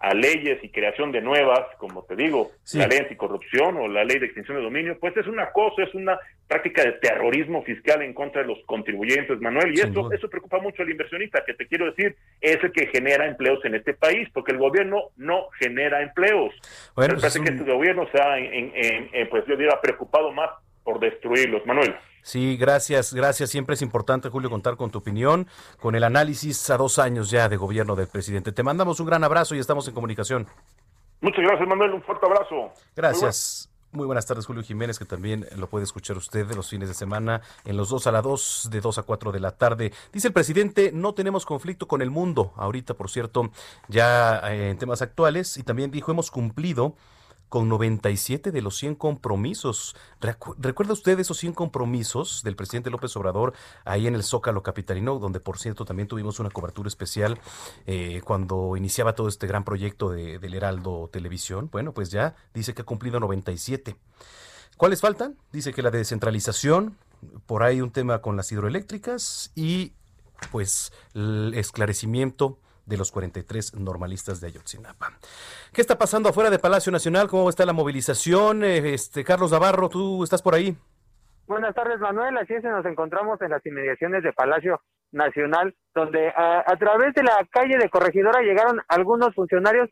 a leyes y creación de nuevas, como te digo, la ley anticorrupción o la ley de extinción de dominio, pues es una cosa, es una práctica de terrorismo fiscal en contra de los contribuyentes, Manuel, y esto, eso preocupa mucho al inversionista, que te quiero decir, es el que genera empleos en este país, porque el gobierno no genera empleos. Bueno, pues parece que este gobierno se ha, en, pues yo diría, preocupado más por destruirlos, Manuel. Sí, gracias, gracias. Siempre es importante, Julio, contar con tu opinión, con el análisis a dos años ya de gobierno del presidente. Te mandamos un gran abrazo y estamos en comunicación. Muchas gracias, Manuel. Un fuerte abrazo. Gracias. Muy, buenas tardes, Julio Jiménez, que también lo puede escuchar usted de los fines de semana en los dos a la dos, de dos a cuatro de la tarde. Dice el presidente, no tenemos conflicto con el mundo. Ahorita, por cierto, ya eh, en temas actuales. Y también dijo, hemos cumplido con 97 de los 100 compromisos. ¿Recuerda usted esos 100 compromisos del presidente López Obrador ahí en el Zócalo Capitalino, donde por cierto también tuvimos una cobertura especial eh, cuando iniciaba todo este gran proyecto de, del Heraldo Televisión? Bueno, pues ya dice que ha cumplido 97. ¿Cuáles faltan? Dice que la descentralización, por ahí un tema con las hidroeléctricas y pues el esclarecimiento de los 43 normalistas de Ayotzinapa. ¿Qué está pasando afuera de Palacio Nacional? ¿Cómo está la movilización? Eh, este Carlos Navarro, tú estás por ahí. Buenas tardes, Manuel. Así es, nos encontramos en las inmediaciones de Palacio Nacional, donde a, a través de la calle de Corregidora llegaron algunos funcionarios,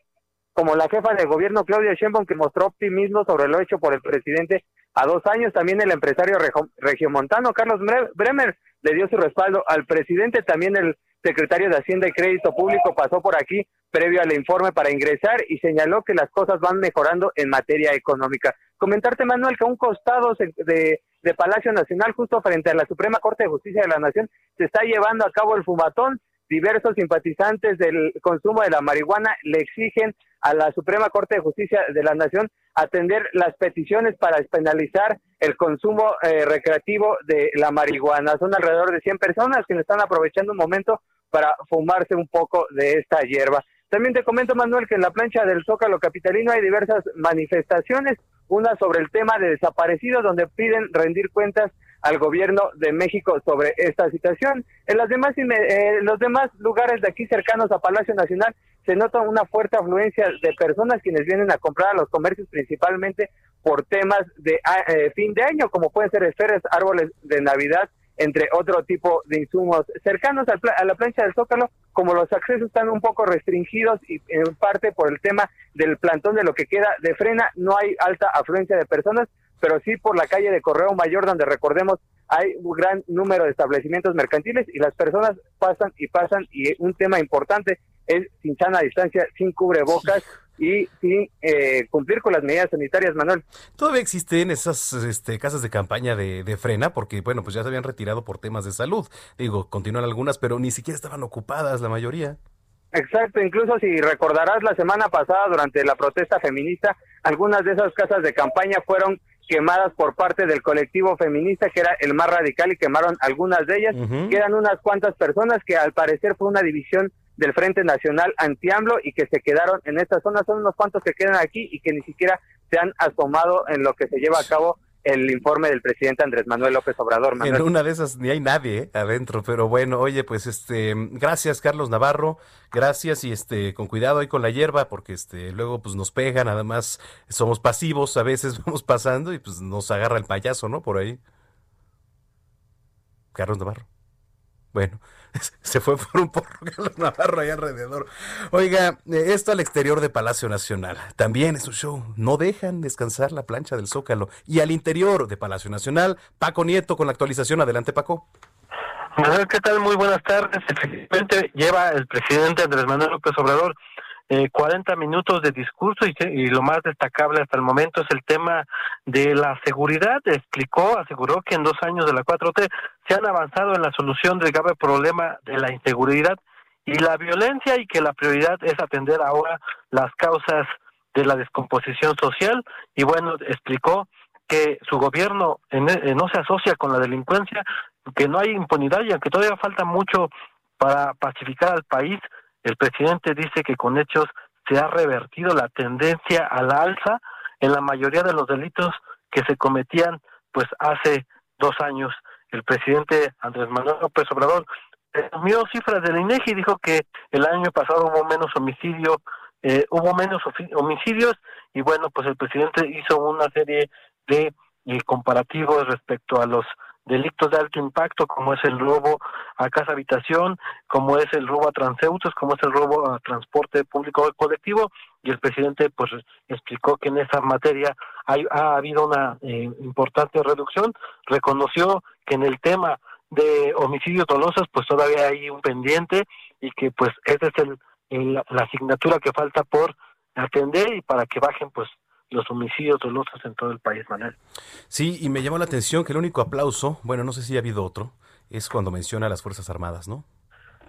como la jefa de gobierno Claudia Sheinbaum, que mostró optimismo sobre lo hecho por el presidente a dos años. También el empresario regiomontano Carlos Bremer le dio su respaldo al presidente. También el secretario de Hacienda y Crédito Público pasó por aquí previo al informe para ingresar y señaló que las cosas van mejorando en materia económica. Comentarte, Manuel, que a un costado de, de Palacio Nacional, justo frente a la Suprema Corte de Justicia de la Nación, se está llevando a cabo el fumatón. Diversos simpatizantes del consumo de la marihuana le exigen a la Suprema Corte de Justicia de la Nación atender las peticiones para despenalizar el consumo eh, recreativo de la marihuana. Son alrededor de 100 personas que están aprovechando un momento para fumarse un poco de esta hierba. También te comento, Manuel, que en la plancha del Zócalo Capitalino hay diversas manifestaciones, una sobre el tema de desaparecidos, donde piden rendir cuentas al gobierno de México sobre esta situación. En las demás, eh, los demás lugares de aquí cercanos a Palacio Nacional se nota una fuerte afluencia de personas quienes vienen a comprar a los comercios principalmente por temas de ah, eh, fin de año, como pueden ser esferas, árboles de Navidad, entre otro tipo de insumos. Cercanos a la plancha del Zócalo, como los accesos están un poco restringidos y en parte por el tema del plantón de lo que queda de frena, no hay alta afluencia de personas, pero sí por la calle de Correo Mayor, donde recordemos hay un gran número de establecimientos mercantiles y las personas pasan y pasan y un tema importante es sin sana distancia, sin cubrebocas y sin eh, cumplir con las medidas sanitarias, Manuel. Todavía existen esas este, casas de campaña de, de, frena porque, bueno, pues ya se habían retirado por temas de salud. Digo, continúan algunas, pero ni siquiera estaban ocupadas la mayoría. Exacto, incluso si recordarás la semana pasada durante la protesta feminista, algunas de esas casas de campaña fueron quemadas por parte del colectivo feminista que era el más radical y quemaron algunas de ellas. Quedan unas cuantas personas que al parecer fue una división del Frente Nacional Antiamblo y que se quedaron en esta zona. Son unos cuantos que quedan aquí y que ni siquiera se han asomado en lo que se lleva a cabo el informe del presidente Andrés Manuel López Obrador. En una de esas ni hay nadie ¿eh? adentro, pero bueno, oye, pues este, gracias Carlos Navarro, gracias y este, con cuidado ahí con la hierba, porque este, luego pues nos pegan, además somos pasivos, a veces vamos pasando y pues nos agarra el payaso, ¿no? Por ahí. Carlos Navarro. Bueno, se fue por un porro Carlos Navarro ahí alrededor. Oiga, eh, esto al exterior de Palacio Nacional. También es un show. No dejan descansar la plancha del Zócalo. Y al interior de Palacio Nacional, Paco Nieto con la actualización. Adelante, Paco. ¿Qué tal? Muy buenas tardes. Efectivamente, lleva el presidente Andrés Manuel López Obrador eh, 40 minutos de discurso y, y, lo más destacable hasta el momento es el tema de la seguridad. Explicó, aseguró que en dos años de la 4T se han avanzado en la solución del grave problema de la inseguridad y la violencia y que la prioridad es atender ahora las causas de la descomposición social y bueno, explicó que su gobierno eh, no se asocia con la delincuencia, que no hay impunidad y aunque todavía falta mucho para pacificar al país, el presidente dice que con hechos se ha revertido la tendencia a la alza en la mayoría de los delitos que se cometían pues hace dos años. El presidente Andrés Manuel López Obrador asumió cifras del INEGI y dijo que el año pasado hubo menos homicidio, eh, hubo menos homicidios y bueno, pues el presidente hizo una serie de eh, comparativos respecto a los delitos de alto impacto como es el robo a casa habitación, como es el robo a transeúntes, como es el robo a transporte público colectivo. Y el presidente pues explicó que en esa materia hay, ha habido una eh, importante reducción, reconoció que en el tema de homicidios dolosos pues todavía hay un pendiente y que pues esa es el, la asignatura que falta por atender y para que bajen pues los homicidios dolosos en todo el país, Manuel. Sí, y me llamó la atención que el único aplauso, bueno, no sé si ha habido otro, es cuando menciona a las Fuerzas Armadas, ¿no?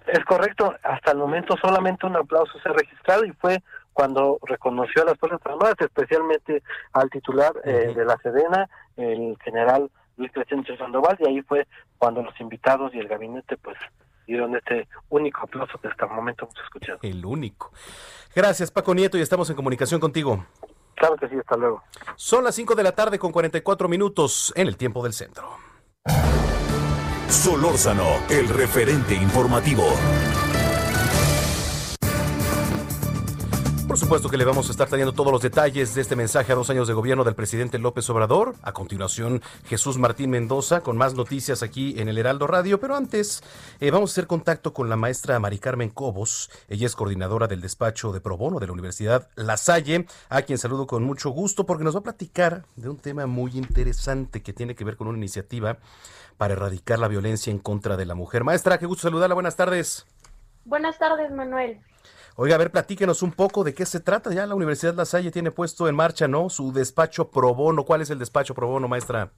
Es correcto, hasta el momento solamente un aplauso se ha registrado y fue cuando reconoció a las Fuerzas Armadas, especialmente al titular eh, de la Sedena, el general Luis Crescencio Sandoval, y ahí fue cuando los invitados y el gabinete pues dieron este único aplauso que hasta el momento hemos escuchado. El único. Gracias Paco Nieto y estamos en comunicación contigo. Claro que sí, hasta luego. Son las 5 de la tarde con 44 minutos en el tiempo del centro. Solórzano, el referente informativo. Supuesto que le vamos a estar trayendo todos los detalles de este mensaje a dos años de gobierno del presidente López Obrador. A continuación, Jesús Martín Mendoza con más noticias aquí en el Heraldo Radio. Pero antes, eh, vamos a hacer contacto con la maestra Mari Carmen Cobos. Ella es coordinadora del despacho de Pro Bono de la Universidad La Salle, a quien saludo con mucho gusto porque nos va a platicar de un tema muy interesante que tiene que ver con una iniciativa para erradicar la violencia en contra de la mujer. Maestra, qué gusto saludarla. Buenas tardes. Buenas tardes, Manuel. Oiga, a ver, platíquenos un poco de qué se trata. Ya la Universidad La Salle tiene puesto en marcha, ¿no? Su despacho pro bono. ¿Cuál es el despacho pro bono, maestra?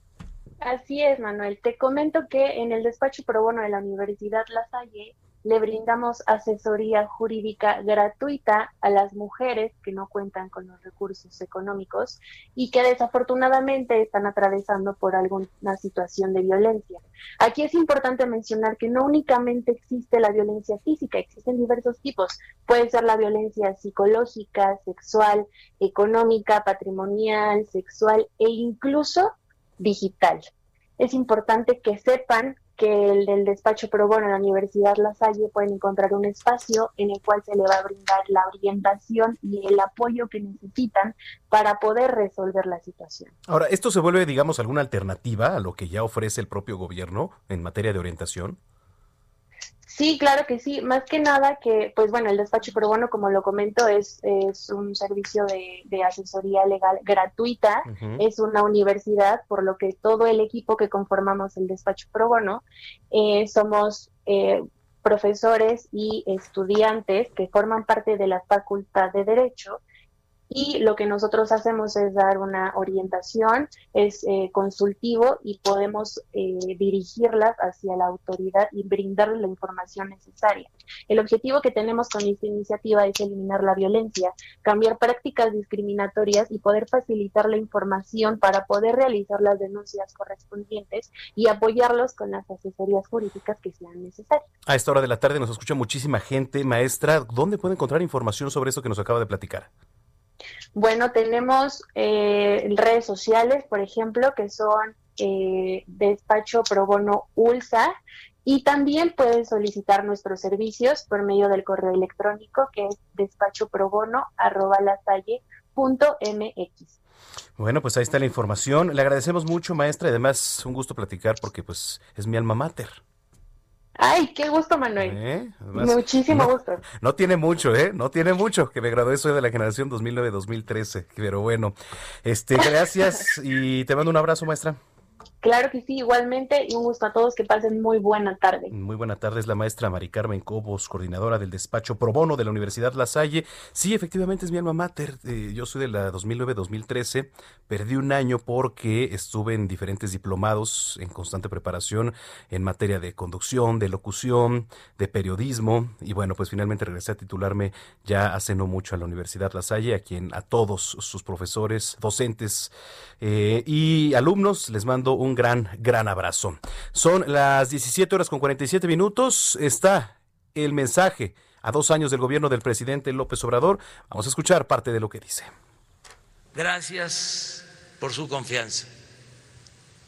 Así es, Manuel. Te comento que en el despacho pro bono de la Universidad La Salle le brindamos asesoría jurídica gratuita a las mujeres que no cuentan con los recursos económicos y que desafortunadamente están atravesando por alguna situación de violencia. Aquí es importante mencionar que no únicamente existe la violencia física, existen diversos tipos. Puede ser la violencia psicológica, sexual, económica, patrimonial, sexual e incluso digital. Es importante que sepan que el del despacho pro bono en la Universidad La Salle pueden encontrar un espacio en el cual se le va a brindar la orientación y el apoyo que necesitan para poder resolver la situación. Ahora, ¿esto se vuelve, digamos, alguna alternativa a lo que ya ofrece el propio gobierno en materia de orientación? Sí, claro que sí. Más que nada que, pues bueno, el despacho pro bono, como lo comento, es, es un servicio de, asesoría legal gratuita. Es una universidad, por lo que todo el equipo que conformamos el despacho pro bono eh, somos eh, profesores y estudiantes que forman parte de la Facultad de Derecho y lo que nosotros hacemos es dar una orientación, es eh, consultivo y podemos eh, dirigirlas hacia la autoridad y brindarles la información necesaria. El objetivo que tenemos con esta iniciativa es eliminar la violencia, cambiar prácticas discriminatorias y poder facilitar la información para poder realizar las denuncias correspondientes y apoyarlos con las asesorías jurídicas que sean necesarias. A esta hora de la tarde nos escucha muchísima gente. Maestra, ¿dónde puede encontrar información sobre eso que nos acaba de platicar? Bueno, tenemos eh, redes sociales, por ejemplo, que son eh, Despacho Pro Bono ULSA, y también pueden solicitar nuestros servicios por medio del correo electrónico que es despachoprobono@lasalle.mx. Bueno, pues ahí está la información. Le agradecemos mucho, maestra, y además un gusto platicar porque pues es mi alma mater. Ay, qué gusto, Manuel. ¿Eh? Muchísimo gusto. No tiene mucho, ¿eh? No tiene mucho, que me gradué, soy de la generación 2009-2013, pero bueno, este, gracias y te mando un abrazo, maestra. Claro que sí, igualmente, y un gusto a todos, que pasen muy buena tarde. Muy buena tarde, es la maestra Mari Carmen Cobos, coordinadora del despacho Pro Bono de la Universidad La Salle. Sí, efectivamente es mi alma mater, eh, yo soy de la 2009-2013, perdí un año porque estuve en diferentes diplomados en constante preparación en materia de conducción, de locución, de periodismo, y bueno, pues finalmente regresé a titularme ya hace no mucho a la Universidad La Salle, a quien a todos sus profesores, docentes eh, y alumnos les mando un gran, gran abrazo. Son las 17 horas con 47 minutos. Está el mensaje a dos años del gobierno del presidente López Obrador. Vamos a escuchar parte de lo que dice. Gracias por su confianza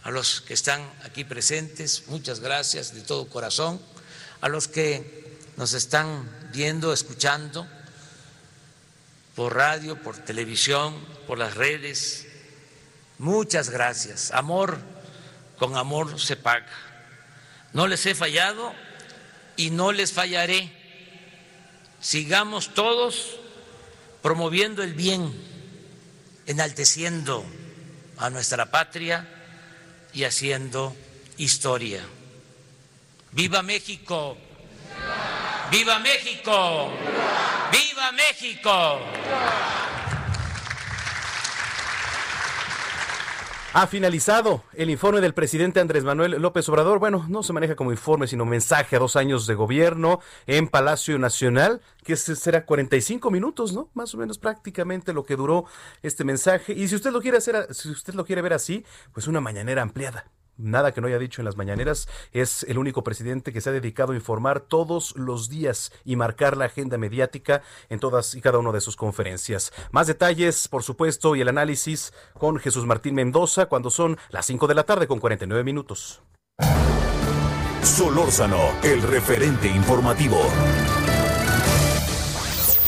a los que están aquí presentes, muchas gracias de todo corazón, a los que nos están viendo, escuchando por radio, por televisión, por las redes, muchas gracias. Amor con amor se paga. No les he fallado y no les fallaré. Sigamos todos promoviendo el bien, enalteciendo a nuestra patria y haciendo historia. ¡Viva México! ¡Viva México! ¡Viva México! Ha finalizado el informe del presidente Andrés Manuel López Obrador. Bueno, no se maneja como informe, sino mensaje a dos años de gobierno en Palacio Nacional, que será 45 minutos, ¿no? Más o menos prácticamente lo que duró este mensaje. Y si usted lo quiere hacer, si usted lo quiere ver así, pues una mañanera ampliada nada que no haya dicho en las mañaneras, es el único presidente que se ha dedicado a informar todos los días y marcar la agenda mediática en todas y cada una de sus conferencias. Más detalles, por supuesto, y el análisis con Jesús Martín Mendoza cuando son las 5 de la tarde con 49 minutos. Solórzano, el referente informativo.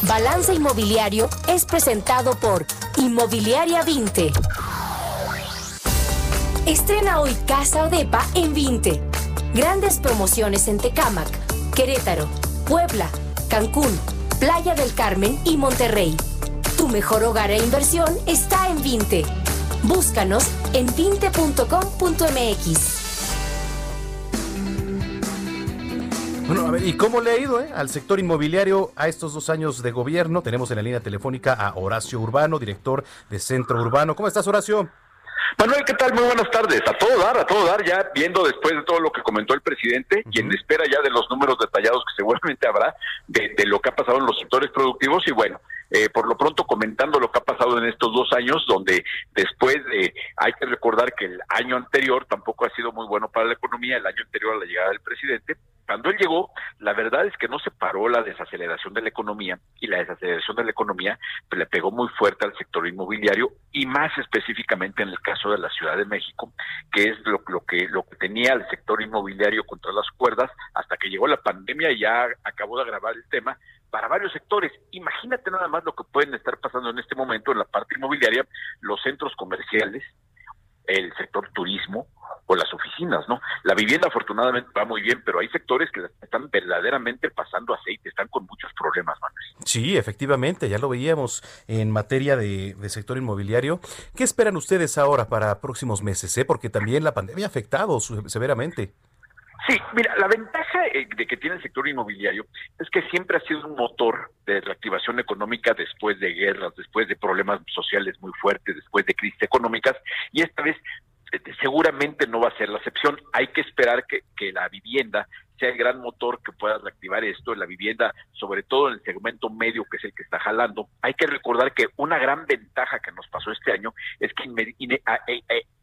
Balance Inmobiliario es presentado por Inmobiliaria 20 Estrena hoy Casa Odepa en 20. Grandes promociones en Tecámac, Querétaro, Puebla, Cancún, Playa del Carmen y Monterrey. Tu mejor hogar e inversión está en 20. Búscanos en 20.com.mx. Bueno, a ver, ¿y cómo le ha ido eh, al sector inmobiliario a estos dos años de gobierno? Tenemos en la línea telefónica a Horacio Urbano, director de Centro Urbano. ¿Cómo estás, Horacio? Manuel, ¿qué tal? Muy buenas tardes. A todo dar, a todo dar, ya viendo después de todo lo que comentó el presidente y en espera ya de los números detallados que seguramente habrá de, lo que ha pasado en los sectores productivos y bueno, eh, por lo pronto comentando lo que ha pasado en estos dos años, donde después de, hay que recordar que el año anterior tampoco ha sido muy bueno para la economía, el año anterior a la llegada del presidente, cuando él llegó, la verdad es que no se paró la desaceleración de la economía y la desaceleración de la economía pues, le pegó muy fuerte al sector inmobiliario y más específicamente en el caso de la Ciudad de México, que es lo, que lo que tenía el sector inmobiliario contra las cuerdas hasta que llegó la pandemia y ya acabó de agravar el tema para varios sectores. Imagínate nada más lo que pueden estar pasando en este momento en la parte inmobiliaria, los centros comerciales, el sector turismo o las oficinas, ¿no? La vivienda afortunadamente va muy bien, pero hay sectores que están verdaderamente pasando aceite, están con muchos problemas, Manuel. Sí, efectivamente, ya lo veíamos en materia de, sector inmobiliario. ¿Qué esperan ustedes ahora para próximos meses? Eh? Porque también la pandemia ha afectado severamente. Sí, mira, la ventaja eh, de que tiene el sector inmobiliario es que siempre ha sido un motor de reactivación económica después de guerras, después de problemas sociales muy fuertes, después de crisis económicas, y esta vez eh, seguramente no va a ser la excepción. Hay que esperar que, que la vivienda sea el gran motor que pueda reactivar esto, la vivienda, sobre todo en el segmento medio, que es el que está jalando. Hay que recordar que una gran ventaja que nos pasó este año es que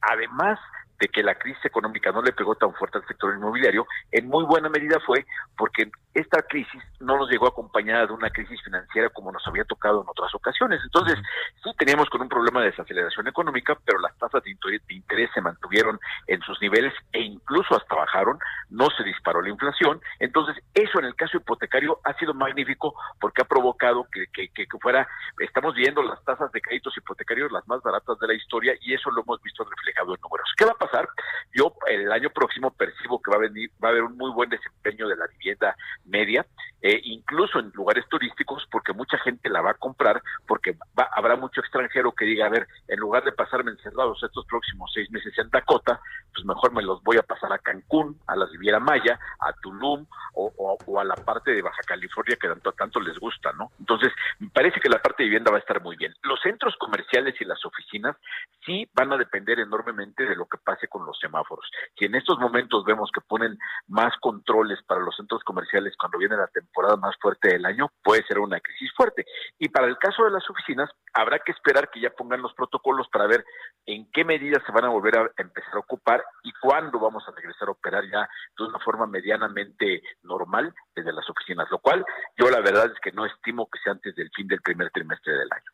además de que la crisis económica no le pegó tan fuerte al sector inmobiliario, en muy buena medida fue porque esta crisis no nos llegó acompañada de una crisis financiera como nos había tocado en otras ocasiones. Entonces, sí teníamos con un problema de desaceleración económica, pero las tasas de interés se mantuvieron en sus niveles e incluso hasta bajaron, no se disparó la inflación. Entonces, eso en el caso hipotecario ha sido magnífico porque ha provocado que, que, que fuera, estamos viendo las tasas de créditos hipotecarios las más baratas de la historia y eso lo hemos visto reflejado en números. ¿Qué va a pasar? Yo el año próximo percibo que va a venir, va a haber un muy buen desempeño de la vivienda media, eh, incluso en lugares turísticos, porque mucha gente la va a comprar, porque habrá mucho extranjero que diga, a ver, en lugar de pasarme encerrados estos próximos seis meses en Dakota, pues mejor me los voy a pasar a Cancún, a la Riviera Maya, a Tulum o, a la parte de Baja California que tanto, tanto les gusta, ¿no? Entonces, me parece que la parte de vivienda va a estar muy bien. Los centros comerciales y las oficinas sí van a depender enormemente de lo que pase con los semáforos. Si en estos momentos vemos que ponen más controles para los centros comerciales cuando viene la temporada más fuerte del año, puede ser una crisis fuerte. Y para el caso de las oficinas, habrá que esperar que ya pongan los protocolos para ver en qué medidas se van a volver a empezar a ocupar y cuándo vamos a regresar a operar ya de una forma medianamente normal desde las oficinas, lo cual yo la verdad es que no estimo que sea antes del fin del primer trimestre del año.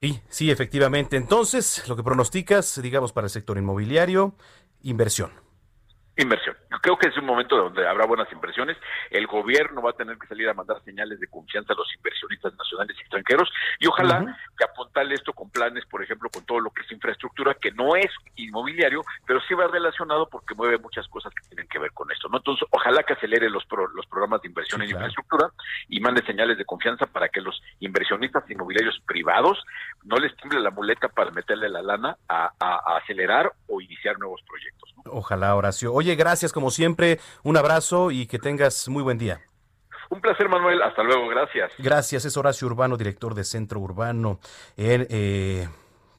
Sí, sí, efectivamente. Entonces, lo que pronosticas, digamos, para el sector inmobiliario, inversión. Inversión. Creo que es un momento donde habrá buenas inversiones. El gobierno va a tener que salir a mandar señales de confianza a los inversionistas nacionales y extranjeros y ojalá que apuntarle esto con planes, por ejemplo, con todo lo que es infraestructura, que no es inmobiliario, pero sí va relacionado porque mueve muchas cosas que tienen que ver con esto. ¿no? Entonces, ojalá que acelere los, los programas de inversión en infraestructura y mande señales de confianza para que los inversionistas inmobiliarios privados no les tiemble la muleta para meterle la lana a, a acelerar o iniciar nuevos proyectos. Ojalá, Horacio. Oye, gracias como siempre, un abrazo y que tengas muy buen día. Un placer, Manuel. Hasta luego. Gracias. Gracias. Es Horacio Urbano, director de Centro Urbano. En, eh,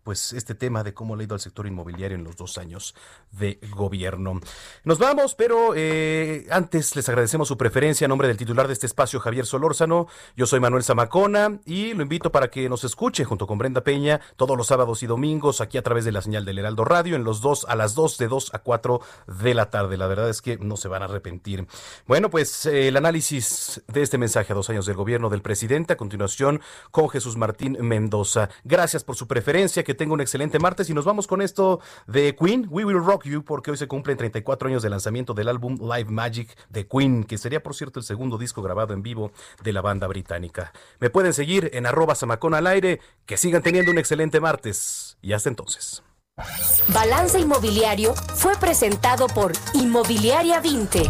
pues este tema de cómo le ha ido al sector inmobiliario en los dos años de gobierno. Nos vamos, pero eh, antes les agradecemos su preferencia a nombre del titular de este espacio, Javier Solórzano. Yo soy Manuel Zamacona y lo invito para que nos escuche junto con Brenda Peña todos los sábados y domingos aquí a través de la señal del Heraldo Radio en los dos a las dos de dos a cuatro de la tarde. La verdad es que no se van a arrepentir. Bueno, pues eh, el análisis de este mensaje a dos años del gobierno del presidente a continuación con Jesús Martín Mendoza. Gracias por su preferencia. Que tenga un excelente martes y nos vamos con esto de Queen, We Will Rock You, porque hoy se cumplen 34 años del lanzamiento del álbum Live Magic de Queen, que sería por cierto el segundo disco grabado en vivo de la banda británica. Me pueden seguir en arroba samacón al aire, que sigan teniendo un excelente martes y hasta entonces. Balance Inmobiliario fue presentado por Inmobiliaria 20.